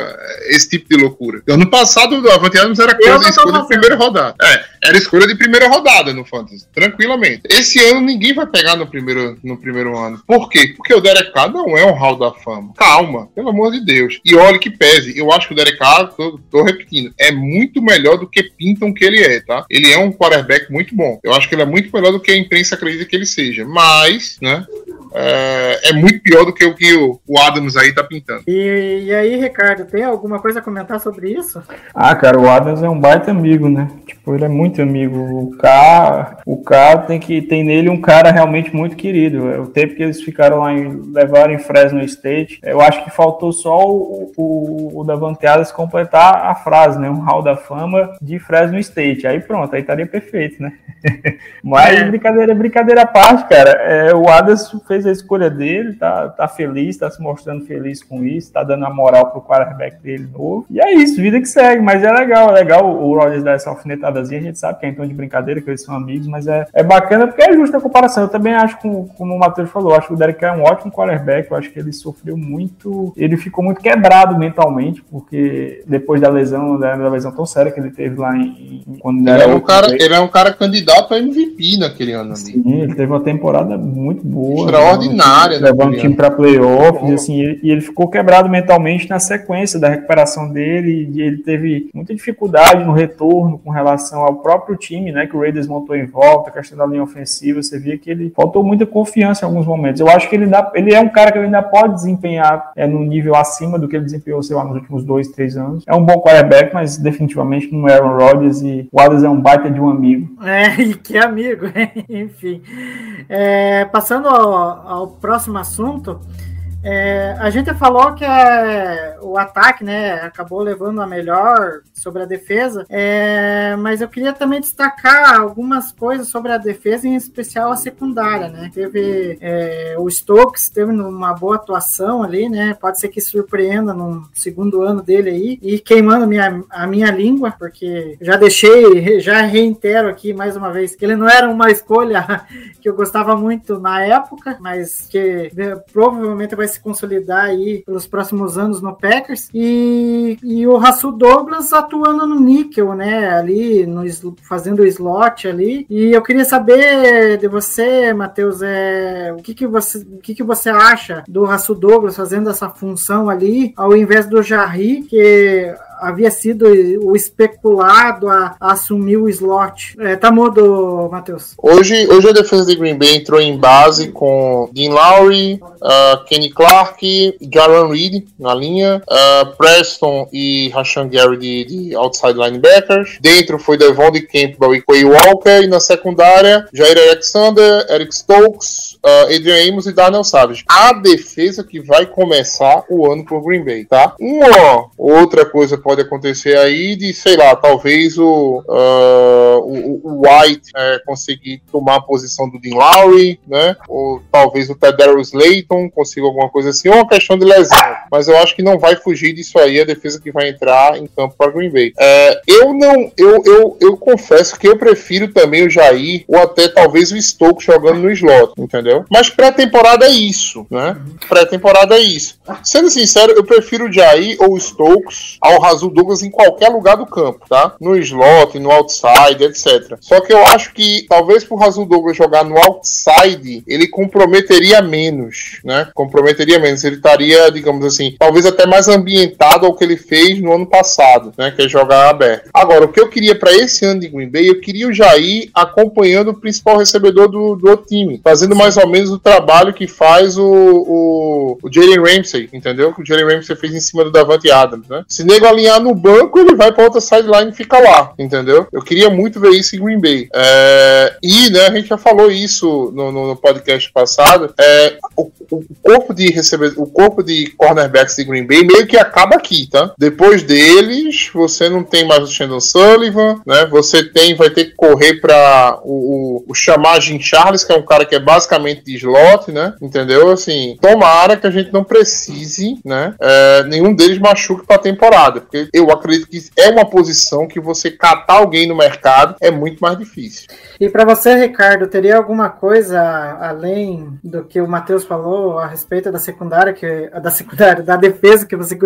esse tipo de loucura. Ano passado, o Davante Adams era coisa escolha de primeira rodada. É, era escolha de primeira rodada no fantasy, tranquilamente. Esse esse ano ninguém vai pegar no primeiro, no primeiro ano. Por quê? Porque o Derek Carr não é um hall da fama. Calma, pelo amor de Deus. E olha que pese, eu acho que o Derek Carr, tô, tô repetindo, é muito melhor do que pintam que ele é, tá? Ele é um quarterback muito bom. Eu acho que ele é muito melhor do que a imprensa acredita que ele seja. Mas, né? É, é, muito pior do que o que o, o Adams aí tá pintando. E, e, aí, Ricardo, tem alguma coisa a comentar sobre isso? Ah, cara, o Adams é um baita amigo, né? Tipo, ele é muito amigo. O K, o K tem que tem nele um cara realmente muito querido. É, o tempo que eles ficaram lá em levaram em Fresno State, eu acho que faltou só o, o, o Davante Adams completar a frase, né? Um hall da fama de Fresno State. Aí pronto, aí estaria perfeito, né? Mas é. brincadeira, brincadeira à parte, cara. É, o Adams fez a escolha dele, tá, tá feliz, tá se mostrando feliz com isso, tá dando a moral pro quarterback dele novo. E é isso, vida que segue, mas é legal, é legal o Rodgers dar essa alfinetadazinha, a gente sabe que é tom de brincadeira, que eles são amigos, mas é, é bacana porque é justa a comparação. Eu também acho, como, como o Matheus falou, acho que o Derek é um ótimo quarterback, eu acho que ele sofreu muito, ele ficou muito quebrado mentalmente, porque depois da lesão, da, da lesão tão séria que ele teve lá em, em quando ele, ele era é um cara, ele é um cara candidato a MVP naquele ano ali. Sim, ele teve uma temporada muito boa extraordinária, né, levando o time para playoffs, e assim, ele, e ele ficou quebrado mentalmente na sequência da recuperação dele, e ele teve muita dificuldade no retorno com relação ao próprio time, né, que o Raiders montou em volta, a questão da linha ofensiva, você via que ele faltou muita confiança em alguns momentos. Eu acho que ele, ainda, ele é um cara que ele ainda pode desempenhar é, num nível acima do que ele desempenhou, sei lá, nos últimos dois, três anos. É um bom quarterback, mas definitivamente não é Aaron Rodgers, e o Adams é um baita de um amigo. É, e que amigo, enfim. É, passando ao, ao próximo assunto, é, a gente falou que é, o ataque né, acabou levando a melhor sobre a defesa, é, mas eu queria também destacar algumas coisas sobre a defesa, em especial a secundária. Né? Teve é, o Stokes, teve uma boa atuação ali, né? pode ser que surpreenda no segundo ano dele aí, e queimando minha, a minha língua, porque já deixei, já reitero aqui mais uma vez que ele não era uma escolha que eu gostava muito na época, mas que né, provavelmente vai se consolidar aí pelos próximos anos no Packers. E, e o Rasul Douglas atuando no níquel, né? Ali, no, fazendo o slot ali. E eu queria saber de você, Matheus, é, o, que, que, você, o que, que você acha do Rasul Douglas fazendo essa função ali, ao invés do Jarry, que havia sido o especulado a, a assumir o slot. É, tá mudo, Matheus. Hoje, hoje a defesa de Green Bay entrou em base com Dean Lowry, uh, Kenny Clark, Jaron Reed na linha, uh, Preston e Rashan Gary de, de outside linebackers. Dentro foi Devon de Campbell e Quay Walker. E na secundária, Jair Alexander, Eric Stokes, uh, Adrian Amos e Daniel Savage. A defesa que vai começar o ano por Green Bay, tá? Uma outra coisa pode acontecer aí de, sei lá, talvez o, uh, o, o White é, conseguir tomar a posição do Dean Lowry, né? Ou talvez o Tedero Slayton consiga alguma coisa assim, ou uma questão de lesão. Mas eu acho que não vai fugir disso aí a defesa que vai entrar em campo para Green Bay. É, eu não, eu, eu, eu confesso que eu prefiro também o Jair, ou até talvez o Stokes jogando no slot, entendeu? Mas pré-temporada é isso, né? Pré-temporada é isso. Sendo sincero, eu prefiro o Jair ou o Stokes ao Razul Douglas em qualquer lugar do campo, tá? No slot, no outside, etc. Só que eu acho que talvez pro Razul Douglas jogar no outside, ele comprometeria menos, né? Comprometeria menos. Ele estaria, digamos assim, talvez até mais ambientado ao que ele fez no ano passado, né? Que é jogar aberto. Agora, o que eu queria para esse ano de Green Bay, eu queria o Jair acompanhando o principal recebedor do, do outro time, fazendo mais ou menos o trabalho que faz o, o, o Jalen Ramsey, entendeu? Que o Jalen Ramsey fez em cima do Davante Adams, né? Se nego alinhar no banco, ele vai para outra sideline e fica lá, entendeu? Eu queria muito ver isso em Green Bay. É, e, né, a gente já falou isso no, no, no podcast passado. É, o, o corpo de receber, o corpo de cornerbacks de Green Bay meio que acaba aqui, tá? Depois deles, você não tem mais o Shandon Sullivan, né? Você tem, vai ter que correr para o, o, o Chamagem Charles, que é um cara que é basicamente de slot, né? Entendeu? Assim, tomara que a gente não precise, né? É, nenhum deles machuque para temporada, porque eu acredito que é uma posição que você catar alguém no mercado é muito mais difícil. E para você, Ricardo, teria alguma coisa além do que o Matheus falou a respeito da secundária, que da secundária, da defesa que você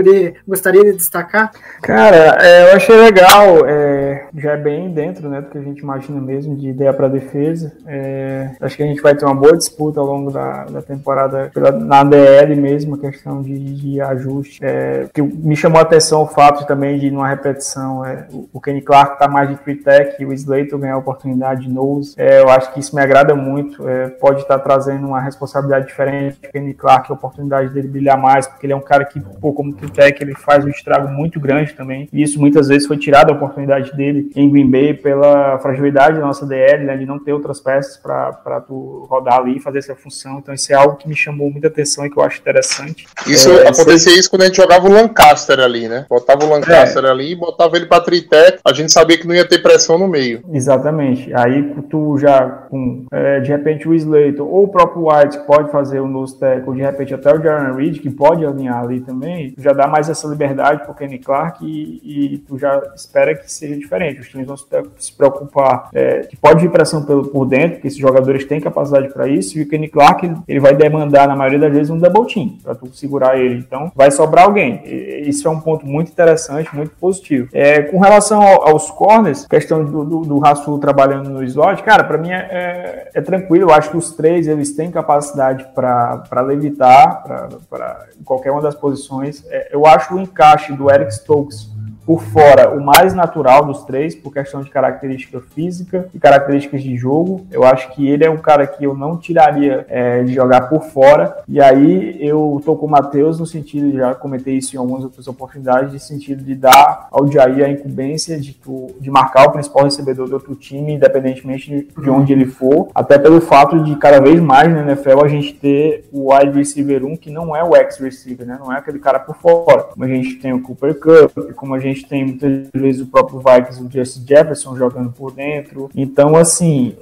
gostaria de destacar? Cara, é, eu achei legal, é, já é bem dentro né, do que a gente imagina mesmo de ideia para defesa. É, acho que a gente vai ter uma boa disputa ao longo da, da temporada pela, na DL mesmo, a questão de, de ajuste. É, que me chamou a atenção o fato também de numa repetição é, o, Kenny Clark tá mais de free tech o Slater ganhar a oportunidade de É, eu acho que isso me agrada muito. É, pode estar trazendo uma responsabilidade diferente. O Kenny Clark, a oportunidade dele brilhar mais, porque ele é um cara que, pô, como tech, ele faz um estrago muito grande também. E isso muitas vezes foi tirado a oportunidade dele em Green Bay pela fragilidade da nossa DL, né, de não ter outras peças para tu rodar ali e fazer essa função. Então, isso é algo que me chamou muita atenção e que eu acho interessante. Isso É, acontecia isso quando a gente jogava o Lancaster ali, né? Botava o Lancaster ali, botava ele pra tritec, a gente sabia que não ia ter pressão no meio. Exatamente. Aí tu já com é, de repente o Slater ou o próprio White que pode fazer o nose tackle, de repente até o Jaron Reed que pode alinhar ali também, já dá mais essa liberdade pro Kenny Clark e, e tu já espera que seja diferente. Os times vão se, preocupar é, que pode vir pressão pelo, por dentro, porque esses jogadores têm capacidade para isso, e o Kenny Clark ele, ele vai demandar na maioria das vezes um double team para tu segurar ele. Então vai sobrar alguém. Isso é um ponto muito interessante, muito positivo. É, com relação ao, aos corners, questão do, do, do Rasul trabalhando no slot slot, cara, para mim é, é, é, tranquilo. Eu acho que os três eles têm capacidade para levitar para qualquer uma das posições. É, eu acho o encaixe do Eric Stokes por fora o mais natural dos três, por questão de característica física e características de jogo. Eu acho que ele é um cara que eu não tiraria é, de jogar por fora. E aí eu tô com o Matheus no sentido, já comentei isso em algumas outras oportunidades, de sentido de dar ao Jair a incumbência de, de marcar o principal recebedor do outro time, independentemente de, de onde ele for. Até pelo fato de cada vez mais na NFL a gente ter o wide receiver 1 que não é o ex-receiver, né? Não é aquele cara por fora. Como a gente tem o Cooper Cup, como a gente gente tem muitas vezes o próprio Vikings, o Jesse Jefferson jogando por dentro. Então, assim,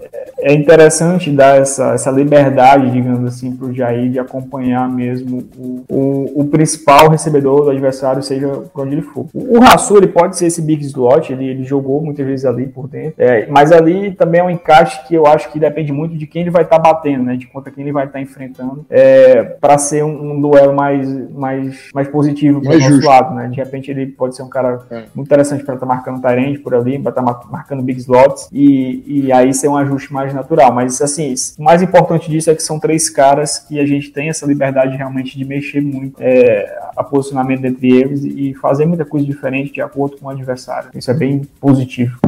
é interessante dar essa, essa liberdade, digamos assim, para o Jair de acompanhar mesmo o, o, o, principal recebedor do adversário, seja por onde ele for. O, o Rassul, ele pode ser esse big slot, ele, ele jogou muitas vezes ali por dentro, é, mas ali também é um encaixe que eu acho que depende muito de quem ele vai estar tá batendo, né, de conta quem ele vai estar tá enfrentando, é, para ser um, um, duelo mais, mais, mais positivo para o nosso lado, né, de repente ele pode ser um cara é. muito interessante para estar tá marcando Tyrande por ali, para estar tá marcando big slots e, e aí ser um ajuste mais natural. Mas assim, o mais importante disso é que são três caras que a gente tem essa liberdade realmente de mexer muito é, a posicionamento entre eles e fazer muita coisa diferente de acordo com o adversário. Isso é bem positivo.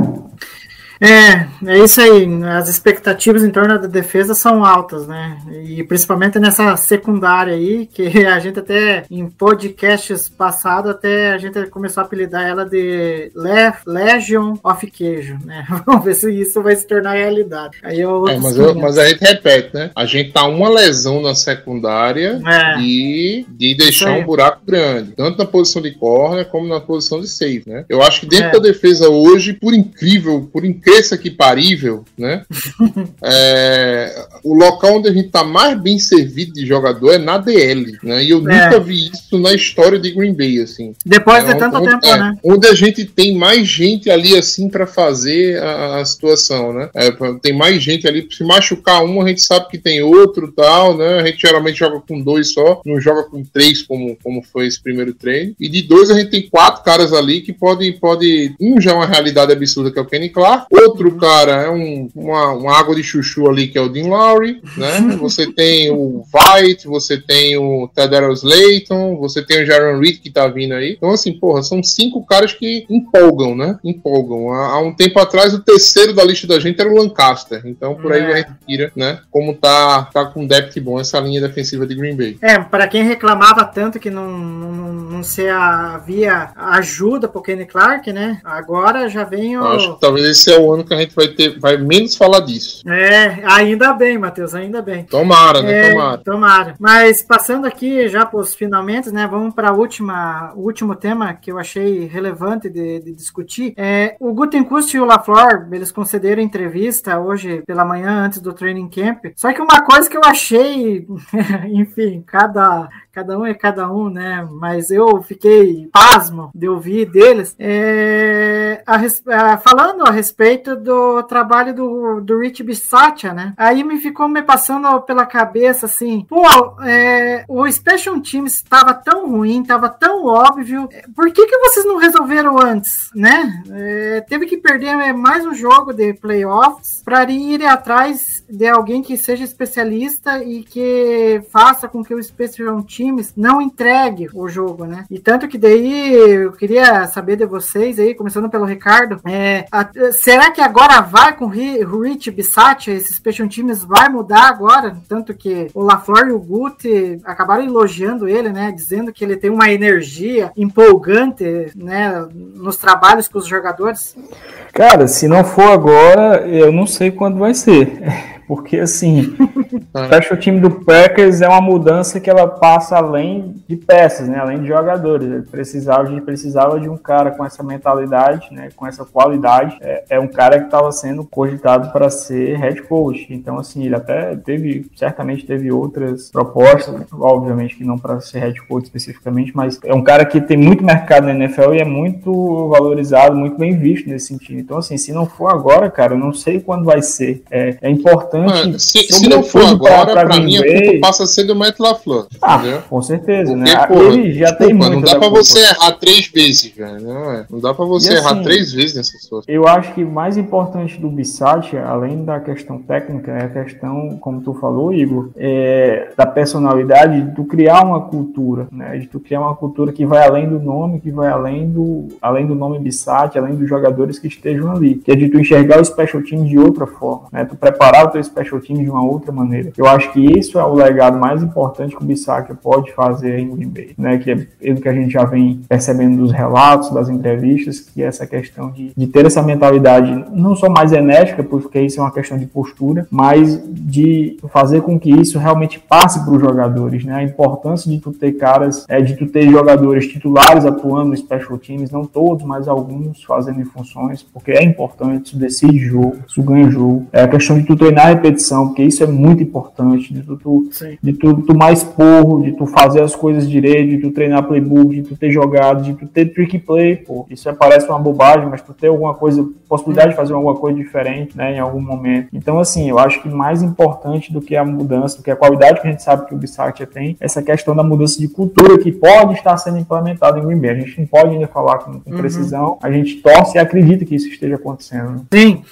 É, é isso aí. As expectativas em torno da defesa são altas, né? E principalmente nessa secundária aí, que a gente até em podcasts passados até a gente começou a apelidar ela de Le Legion of Queijo, né? Vamos ver se isso vai se tornar realidade. Aí eu, é, mas, eu, mas a gente repete, né? A gente tá uma lesão na secundária é. e de deixar um buraco grande, tanto na posição de corner como na posição de safe, né? Eu acho que dentro é. da defesa hoje, por incrível, por incrível cresça que parível, né? é, o local onde a gente tá mais bem servido de jogador é na DL, né? E eu é. nunca vi isso na história de Green Bay, assim. Depois é, de tanto onde, tempo, é, né? Onde a gente tem mais gente ali, assim, para fazer a, a, situação, né? É, tem mais gente ali, se machucar um, a gente sabe que tem outro tal, né? A gente geralmente joga com dois só, não joga com três, como, como foi esse primeiro treino. E de dois a gente tem quatro caras ali que podem, pode, um já é uma realidade absurda, que é o Kenny Clark, Outro cara é um, uma, uma água de chuchu ali, que é o Dean Lowry, né? Você tem o White, você tem o Tedero Slayton, você tem o Jaron Reed que tá vindo aí. Então, assim, porra, são cinco caras que empolgam, né? Empolgam. Há, há um tempo atrás, o terceiro da lista da gente era o Lancaster. Então, por aí é. a gente tira, né? Como tá, tá com depth bom essa linha defensiva de Green Bay. É, para quem reclamava tanto que não, não, não se havia ajuda pro Kenny Clark, né? Agora já vem o. Acho que talvez esse é o ano que a gente vai ter, vai menos falar disso. É, ainda bem, Matheus, ainda bem. Tomara, né? É, tomara. Tomara. Mas passando aqui já para os finalmente, né? Vamos para última, o último tema que eu achei relevante de, de discutir. É, o Gutenkust e o LaFleur, eles concederam entrevista hoje pela manhã antes do training camp. Só que uma coisa que eu achei, enfim, cada cada um é cada um, né? Mas eu fiquei pasmo de ouvir deles é, a, a, falando a respeito do trabalho do, do Rich Bisaccia, né? Aí me ficou me passando pela cabeça assim, pô, é, o Special Teams estava tão ruim, estava tão óbvio, por que que vocês não resolveram antes, né? É, teve que perder mais um jogo de playoffs para ir atrás de alguém que seja especialista e que faça com que o Special Teams não entregue o jogo, né? E tanto que daí eu queria saber de vocês aí, começando pelo Ricardo, é, a, será que agora vai com Rich Bissati, esses Special Teams vai mudar agora? Tanto que o LaFleur e o Guti acabaram elogiando ele, né? Dizendo que ele tem uma energia empolgante, né? Nos trabalhos com os jogadores. Cara, se não for agora, eu não sei quando vai ser. Porque, assim, acho que o time do Packers é uma mudança que ela passa além de peças, né? Além de jogadores. Ele precisava, a gente precisava de um cara com essa mentalidade, né? Com essa qualidade. É, é um cara que estava sendo cogitado para ser head coach. Então, assim, ele até teve, certamente teve outras propostas, obviamente que não para ser head coach especificamente, mas é um cara que tem muito mercado na NFL e é muito valorizado, muito bem visto nesse sentido. Então, assim, se não for agora, cara, eu não sei quando vai ser. É, é importante importante. Se, se não for sobretudo pra- agora, pra pra, mim a culpa passa a ser do Matt LaFleur. Ah, entendeu? com certeza, Porque, né? Ele já tem desculpa, muito não dá pra culpa. você errar três vezes, velho. Não, é. não dá pra você E errar assim, três vezes nessa situação. Eu acho que mais importante do Bissatia, além da questão técnica, é a questão, como tu falou, Igor, é, da personalidade, de tu criar uma cultura, né? De tu criar uma cultura que vai além do nome, que vai além do, além do nome Bissatia, além dos jogadores que estejam ali. Que é de tu enxergar o special team de outra forma, né? Tu preparar o teu special team de uma outra maneira. Eu acho que isso é o legado mais importante que o Bissatia pode fazer em Green Bay, né? Que é pelo que a gente já vem percebendo dos relatos, das entrevistas, que é essa questão de, de ter essa mentalidade não só mais enérgica, porque isso é uma questão de postura, mas de fazer com que isso realmente passe para os jogadores, né? A importância de tu ter caras, é, de tu ter jogadores titulares atuando no special teams, não todos, mas alguns fazendo funções, porque é importante, isso decide jogo, isso ganha jogo. É a questão de tu treinar repetição, porque isso é muito importante, de tu, tu Sim. de tu, tu mais porro, de tu fazer as coisas direito, de tu treinar playbook, de tu ter jogado, de tu ter trick play, pô. Isso é, parece uma bobagem, mas tu ter alguma coisa, possibilidade de fazer alguma coisa diferente, né, em algum momento. Então, assim, eu acho que mais importante do que a mudança, do que a qualidade que a gente sabe que o Bissatia tem, essa questão da mudança de cultura que pode estar sendo implementada em Green Bay. A gente não pode ainda falar com, com precisão, a gente torce e acredita que isso esteja acontecendo. né? Sim.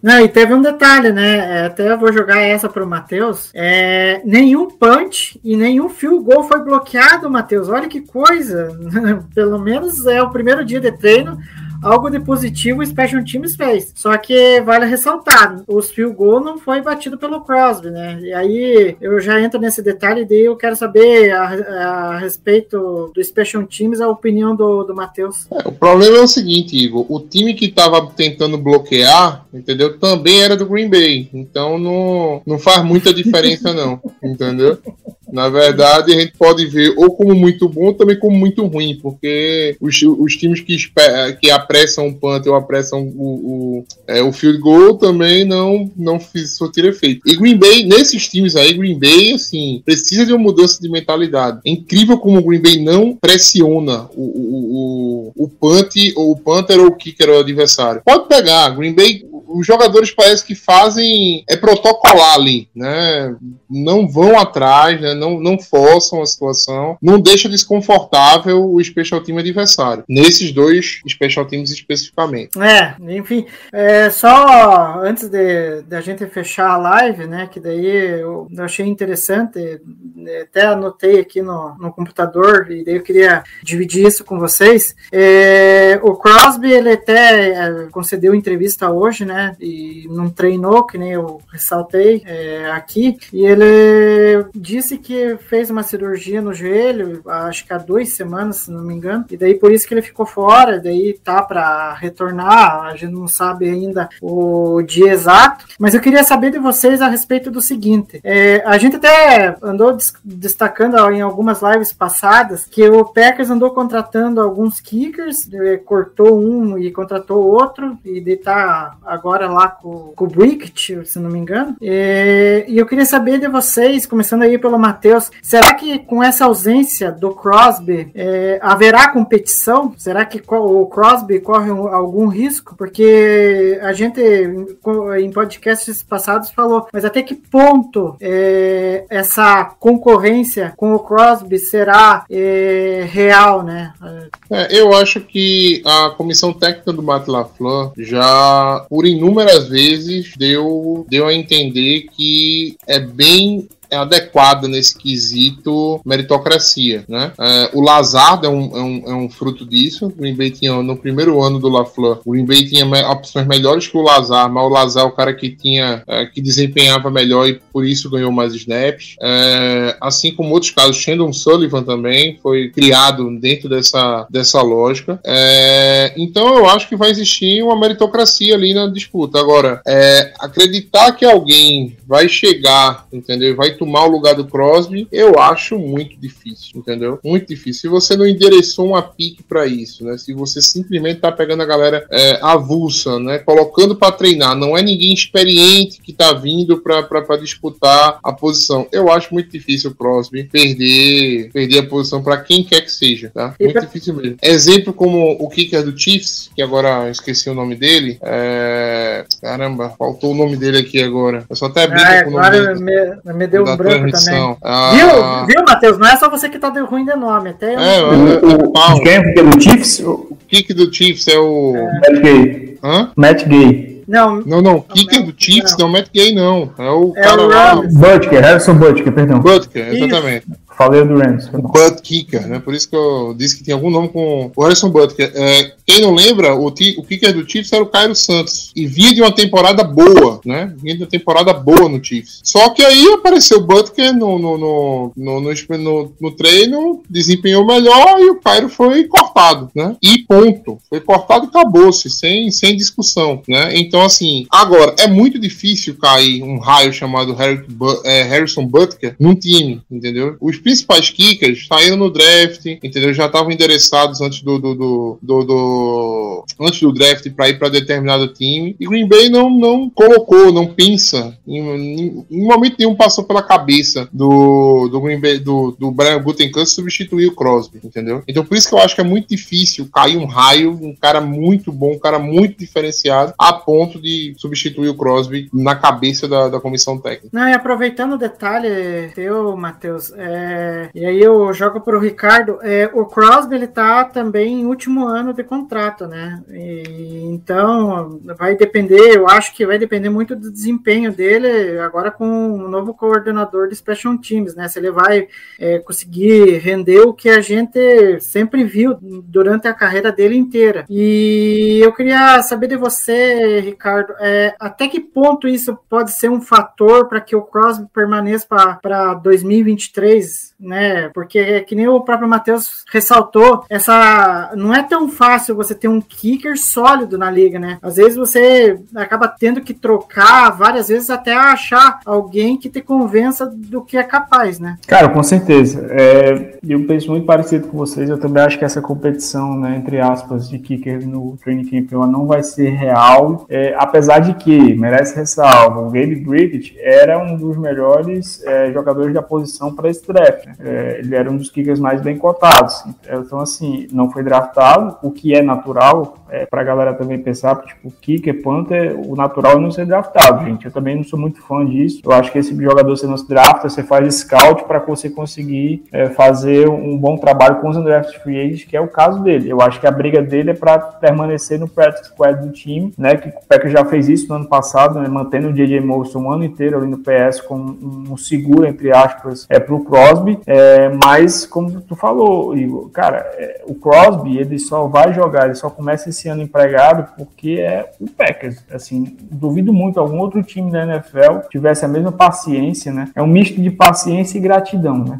Não, e teve um detalhe, né? é, Até eu vou jogar essa pro Matheus. É, nenhum punch e nenhum field goal foi bloqueado, Matheus. Olha que coisa. Pelo menos é o primeiro dia de treino. Algo de positivo o Special Teams fez. Só que vale ressaltar, os field goal não foi batido pelo Crosby, né? E aí eu já entro nesse detalhe e daí eu quero saber a, a respeito do Special Teams a opinião do, do Matheus. É, o problema é o seguinte, Igor. O time que tava tentando bloquear, entendeu? Também era do Green Bay. Então não, não faz muita diferença, não. Entendeu? Na verdade, a gente pode ver ou como muito bom, ou também como muito ruim, porque os, os times que, que apressam o punt ou apressam o, o, é, o field goal também não, não fiz surtir efeito. E Green Bay, nesses times aí, Green Bay, assim, precisa de uma mudança de mentalidade. É incrível como o Green Bay não pressiona o, o, o, o ou o punter ou o kicker o adversário. Pode pegar, Green Bay, os jogadores parece que fazem, é protocolar ali, né? Não vão atrás, né? Não, não forçam a situação, não deixa desconfortável o special team adversário. Nesses dois special teams especificamente. É, enfim, é, só antes de, de a gente fechar a live, né, que daí eu, eu achei interessante, né, até anotei aqui no, no computador, e daí eu queria dividir isso com vocês. É, o Crosby, ele até é, concedeu entrevista hoje, né, e não treinou, que nem eu ressaltei é, aqui, e ele disse que fez uma cirurgia no joelho, acho que há duas semanas, se não me engano, e daí por isso que ele ficou fora, daí tá para retornar, a gente não sabe ainda o dia exato, mas eu queria saber de vocês a respeito do seguinte, é, a gente até andou des- destacando em algumas lives passadas que o Packers andou contratando alguns kickers, eh, cortou um e contratou outro, e daí tá agora lá com, com o Brickett, se não me engano, É, e eu queria saber de vocês, começando aí pelo Matheus, será que com essa ausência do Crosby é, haverá competição? Será que o Crosby corre um- algum risco? Porque a gente em podcasts passados falou, mas até que ponto é, essa concorrência com o Crosby será é, real, né? É, eu acho que a comissão técnica do Matt LaFleur já, por inúmeras vezes, deu, deu a entender que é bem adequada nesse quesito meritocracia, né? É, o Lazard é um, é, um, é um fruto disso. O Green Bay tinha, no primeiro ano do LaFleur, o Green Bay tinha opções melhores que o Lazard, mas o Lazard é o cara que tinha, é, que desempenhava melhor e por isso ganhou mais snaps. É, assim como outros casos, Shandon Sullivan também foi criado dentro dessa, dessa lógica. É, então eu acho que vai existir uma meritocracia ali na disputa. Agora, é, acreditar que alguém vai chegar, entendeu? Vai tomar o lugar do Crosby, eu acho muito difícil, entendeu? Muito difícil. Se você não endereçou uma pique para isso, né? Se você simplesmente tá pegando a galera é, avulsa, né? Colocando para treinar, não é ninguém experiente que tá vindo para disputar a posição. Eu acho muito difícil o Crosby perder, perder a posição para quem quer que seja, tá? Muito pra- difícil mesmo. Exemplo como o kicker do Chiefs, que agora eu esqueci o nome dele. É... Caramba, faltou o nome dele aqui agora. Eu só até brinco Ah, com o nome dele. me, me deu da branco também. Ah, Viu, viu, Matheus? Não é só você que tá de ruim de nome. Até eu. É, O, o, o, quem é que é do Chiefs? O kick do Chiefs é o. Matt Gay. Hã? Matt Gay. Não, Não, não, o kicker do Chiefs não é o Matt Gay, não. É o É cara o lá. Butker, Harrison Butker, perdão. Butker, exatamente. Falei do Rams. perdão. Butt Kicker, né? Por isso que eu disse que tem algum nome com o Harrison Butker. É, quem não lembra, o, ti- o kicker do Chiefs era o Cairo Santos. E vinha de uma temporada boa, né? Vinha de uma temporada boa no Chiefs. Só que aí apareceu o Butker no, no, no, no, no, no- no treino, desempenhou melhor e o Cairo foi cortado, né? E ponto. Foi cortado e acabou-se, sem, sem discussão, né? Então, assim, agora, é muito difícil cair um raio chamado é, Harrison Butker num time, entendeu? Os principais kickers saíram no draft, entendeu? Já estavam endereçados antes do, do, do, do- do- antes do draft para ir para determinado time. E Green Bay não, não colocou, não pensa. Em, em, em momento nenhum passou pela cabeça do, do Green Bay, do, do Brian Gutekunst substituir o Crosby, entendeu? Então por isso que eu acho que é muito difícil cair um raio, um cara muito bom, um cara muito diferenciado, a ponto de substituir o Crosby na cabeça da, da comissão técnica. Não, e aproveitando o detalhe teu, Matheus, é, e aí eu jogo pro Ricardo, é, o Crosby ele tá também em último ano de contrato, né? E, então vai depender, eu acho que vai depender muito do desempenho dele agora com o novo coordenador de Special Teams, né? Se ele vai é, conseguir render o que a gente sempre viu durante a carreira dele inteira. E eu queria saber de você, Ricardo, é, até que ponto isso pode ser um fator para que o Crosby permaneça para 2023, né? Porque é que nem o próprio Matheus ressaltou, essa não é tão fácil você ter um kicker sólido na liga, né? Às vezes você acaba tendo que trocar várias vezes até achar alguém que te convença do que é capaz, né? Cara, com certeza. É, eu penso muito parecido com vocês. Eu também acho que essa competição, né, entre aspas, de kicker no training camp ela não vai ser real. É, apesar de que, merece ressalva, o Gabe Brickett era um dos melhores é, jogadores da posição para esse draft. É, ele era um dos kickers mais bem cotados. Então, assim, não foi draftado, o que é natural é, para a galera também pensar, tipo, kicker, punter, o natural é não ser draftado, gente. Eu também não sou muito fã disso. Eu acho que esse jogador você não se drafta, você faz scout para você conseguir é, fazer um bom trabalho com os undrafted free agents, que é o caso dele. Eu acho que a briga dele é para permanecer no practice squad do time, né? Que o Packers já fez isso no ano passado, né, mantendo o JJ Molson um ano inteiro ali no PS com um, seguro, entre aspas, é, pro Crosby. É, mas, como tu falou, Igor, cara, é, o Crosby, ele só vai jogar, ele só começa esse ano empregado porque é o Packers. Assim, duvido muito algum outro time da NFL tivesse a mesma paciência, né? É um misto de paciência e gratidão, né?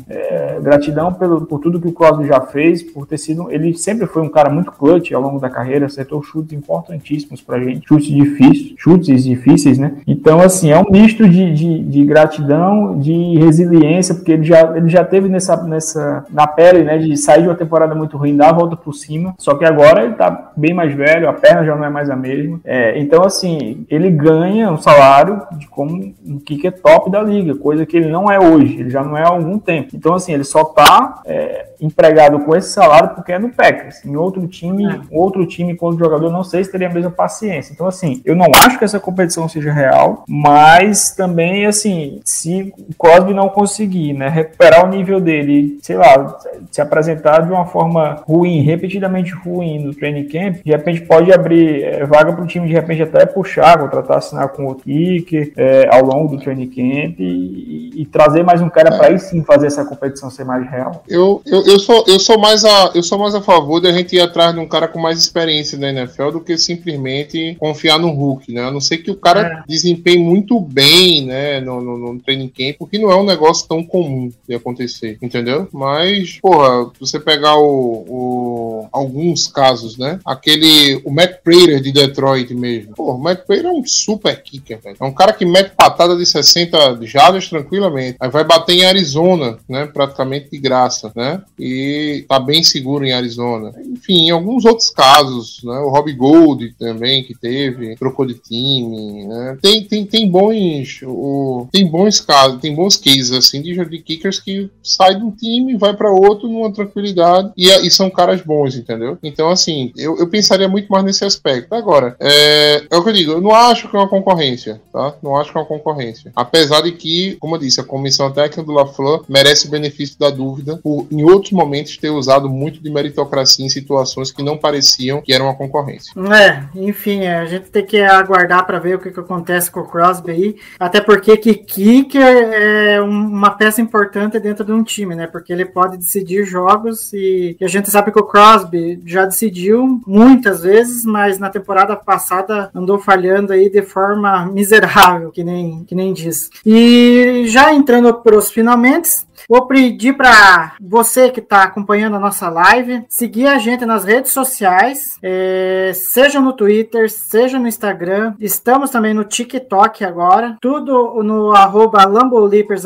Gratidão pelo, por tudo que o Crosby já fez, por ter sido. Ele sempre foi um cara muito clutch ao longo da carreira, acertou chutes importantíssimos pra gente, chutes difíceis, chutes difíceis, né? Então, assim, é um misto de, de, de gratidão, de resiliência, porque ele já, ele já teve nessa, nessa, na pele, né, de sair de uma temporada muito ruim, dar a volta por cima, só que agora ele tá bem mais velho, a perna já não é mais a mesma. É, então, assim, ele ganha um salário de como um kicker top da liga, coisa que ele não é hoje, ele já não é há algum tempo. Então, assim, ele só tá é, empregado com esse salário porque é no Packers. Em outro time, outro time, quando jogador, não sei se teria a mesma paciência. Então, assim, eu não acho que essa competição seja real, mas também, assim, se o Crosby não conseguir, né, recuperar o nível dele, sei lá, se apresentar de uma forma ruim, repetidamente ruim no training camp, de repente pode abrir é, vaga para o time, de repente até puxar, contratar, assinar com outro kicker é, ao longo do training camp e, e trazer mais um cara para aí sim fazer essa competição ser mais real. Eu, eu, eu, sou, eu, sou mais a, eu sou mais a favor de a gente ir atrás de um cara com mais experiência na NFL do que simplesmente confiar no Hulk, né? A não ser que o cara desempenhe muito bem, né, no, no, no training camp, porque não é um negócio tão comum de acontecer, entendeu? Mas, porra, você pegar o, o- alguns casos, né? Aquele, o Matt Prater de Detroit mesmo. Porra, o Matt Prater é um super kicker, velho. É um cara que mete patada de 60 jardas tranquilamente. Aí vai bater em Arizona, né? Praticamente de graça, né? E tá bem seguro em Arizona. Enfim, em alguns outros casos, né? O Rob Gold também que teve, trocou de time, né? Tem, tem, tem bons, o, tem bons casos, tem bons cases assim de, de kickers que sai de um time, vai para outro numa tranquilidade e, e são caras bons, entendeu? Então assim, eu, eu pensaria muito mais nesse aspecto. Agora, é, é o que eu digo, eu não acho que é uma concorrência, tá? Não acho que é uma concorrência. Apesar de que, como eu disse, a comissão técnica do LaFleur merece benefício da dúvida por, em outros momentos, ter usado muito de meritocracia em situações que não pareciam que eram uma concorrência. É, enfim, é, a gente tem que aguardar para ver o que, que acontece com o Crosby aí. Até porque que kicker é um- uma peça importante dentro de um time, né? Porque ele pode decidir jogos e, e a gente sabe que o Crosby já decidiu muitas vezes, mas na temporada passada andou falhando aí de forma miserável, que nem, que nem diz. E já entrando para os finalmente, Vou pedir para você que está acompanhando a nossa live seguir a gente nas redes sociais, é, seja no Twitter, seja no Instagram. Estamos também no TikTok agora, tudo no arroba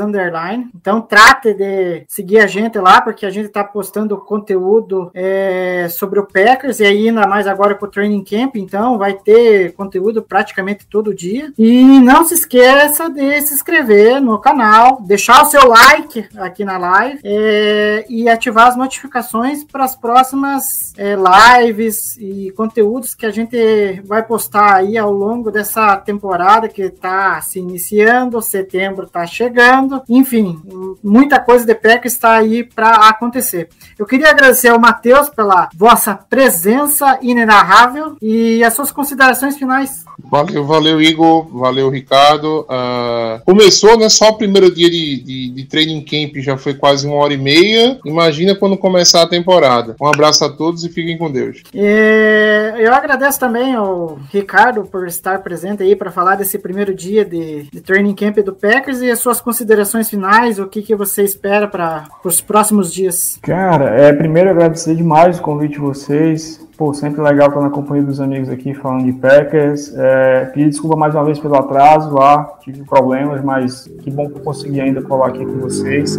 underline. Então trate de seguir a gente lá, porque a gente está postando conteúdo é, sobre o Packers e ainda mais agora com o Training Camp, então vai ter conteúdo praticamente todo dia. E não se esqueça de se inscrever no canal, deixar o seu like aqui na live é, e ativar as notificações para as próximas é, lives e conteúdos que a gente vai postar aí ao longo dessa temporada que está se iniciando, setembro está chegando, enfim, muita coisa de PEC está aí para acontecer. Eu queria agradecer ao Matheus pela vossa presença inenarrável e as suas considerações finais. Valeu, valeu, Igor. Valeu, Ricardo. Ah, começou, né? Só o primeiro dia de, de, de training camp já foi quase uma hora e meia. Imagina quando começar a temporada. Um abraço a todos e fiquem com Deus. É, eu agradeço também ao Ricardo por estar presente aí para falar desse primeiro dia de, de training camp do Packers e as suas considerações finais, o que, que você espera para os próximos dias. Cara, é, primeiro agradecer demais o convite de vocês. Pô, sempre legal estar na companhia dos amigos aqui falando de Packers. É, pedir desculpa mais uma vez pelo atraso lá, tive problemas, mas que bom que eu consegui ainda colar aqui com vocês.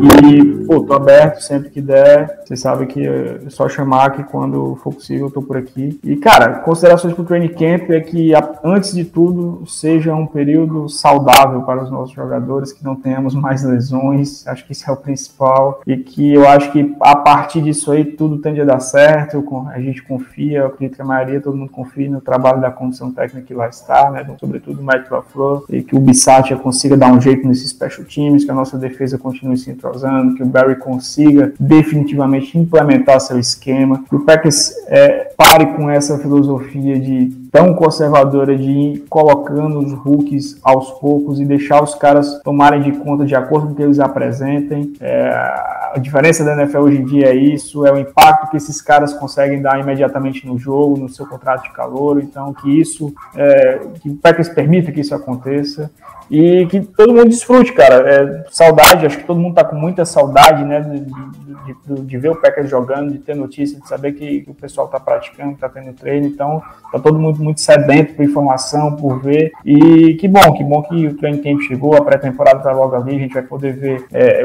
E, pô, tô aberto sempre que der. Vocês sabem que é só chamar que quando for possível eu tô por aqui. E, cara, considerações pro training camp é que, antes de tudo, seja um período saudável para os nossos jogadores, que não tenhamos mais lesões. Acho que isso é o principal. E que eu acho que a partir disso aí tudo tende a dar certo. A gente confia, eu acredito que a maioria, todo mundo confia no trabalho da comissão técnica que lá está, né? Sobretudo o Mike LaFleur. E que o Bissatia consiga dar um jeito nesses special teams, que a nossa defesa continue se entrosando, que o Barry consiga definitivamente implementar seu esquema, que o Packers é, pare com essa filosofia de tão conservadora de ir colocando os rookies aos poucos e deixar os caras tomarem de conta de acordo com o que eles apresentem. É, a diferença da NFL hoje em dia é isso, é o impacto que esses caras conseguem dar imediatamente no jogo, no seu contrato de calor. Então, que isso, é, que o Packers permita que isso aconteça e que todo mundo desfrute, cara. É, saudade, acho que todo mundo tá com muita saudade, né, de, de, de- de ver o Packers jogando, de ter notícia, de saber que, que o pessoal tá praticando, tá tendo treino, então tá todo mundo muito sedento por informação, por ver, e que bom, que bom que o training camp chegou, a pré-temporada tá logo ali, a gente vai poder ver é,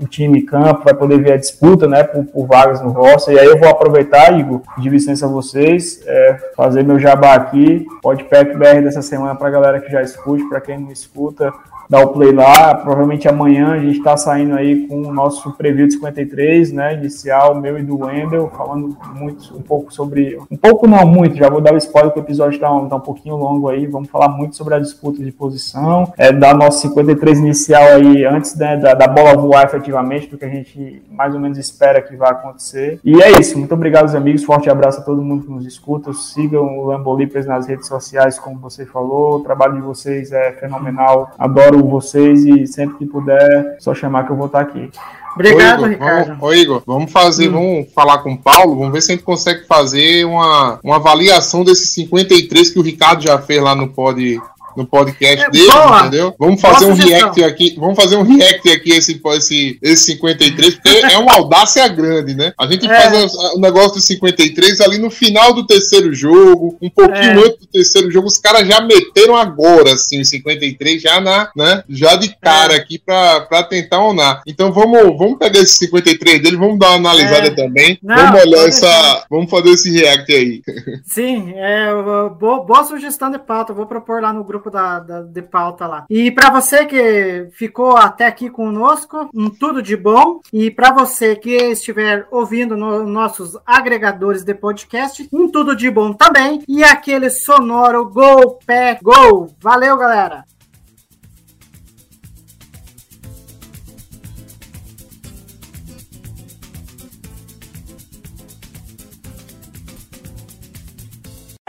o time em campo, vai poder ver a disputa, né, por, por vagas no roster, e aí eu vou aproveitar, Igor, pedir licença a vocês, é, fazer meu jabá aqui, pode pack BR dessa semana pra galera que já escute, pra quem não escuta, dá o play lá. Provavelmente amanhã a gente está saindo aí com o nosso preview de 53, né? Inicial, meu e do Wendel, falando muito, um pouco sobre. Um pouco não, muito, já vou dar o spoiler que o episódio está um, tá um pouquinho longo aí. Vamos falar muito sobre a disputa de posição, é, da nossa 53 inicial aí, antes né, da, da bola voar efetivamente, porque a gente mais ou menos espera que vai acontecer. E é isso, muito obrigado, os amigos. Forte abraço a todo mundo que nos escuta. Sigam o Lambolipers nas redes sociais, como você falou. O trabalho de vocês é fenomenal. Adoro vocês e sempre que puder, só chamar que eu vou estar aqui. Obrigado, Ô, Igor, Ricardo. Vamos, ô, Igor, vamos fazer, vamos falar com o Paulo, vamos ver se a gente consegue fazer uma, uma avaliação desses 53 que o Ricardo já fez lá no pod no podcast É, dele, boa. entendeu? Vamos fazer um sugestão. react aqui, vamos fazer um react aqui esse, esse, esse 53, porque é uma audácia grande, né? A gente É. faz o, negócio do 53 ali no final do terceiro jogo, um pouquinho É. antes do terceiro jogo, os caras já meteram agora, assim, o 53 já na, né? Já de É. cara aqui pra, pra tentar onar. Então vamos, vamos pegar esse 53 dele, vamos dar uma analisada É. também. Não, vamos olhar essa. Vamos fazer esse react aí. Sim, é, bo- boa, boa sugestão de eu Vou propor lá no grupo da, da- de pauta lá. E para você que ficou até aqui conosco, um tudo de bom. E para você que estiver ouvindo nos nossos agregadores de podcast, um tudo de bom também. E aquele sonoro gol, pé, gol. Valeu, galera!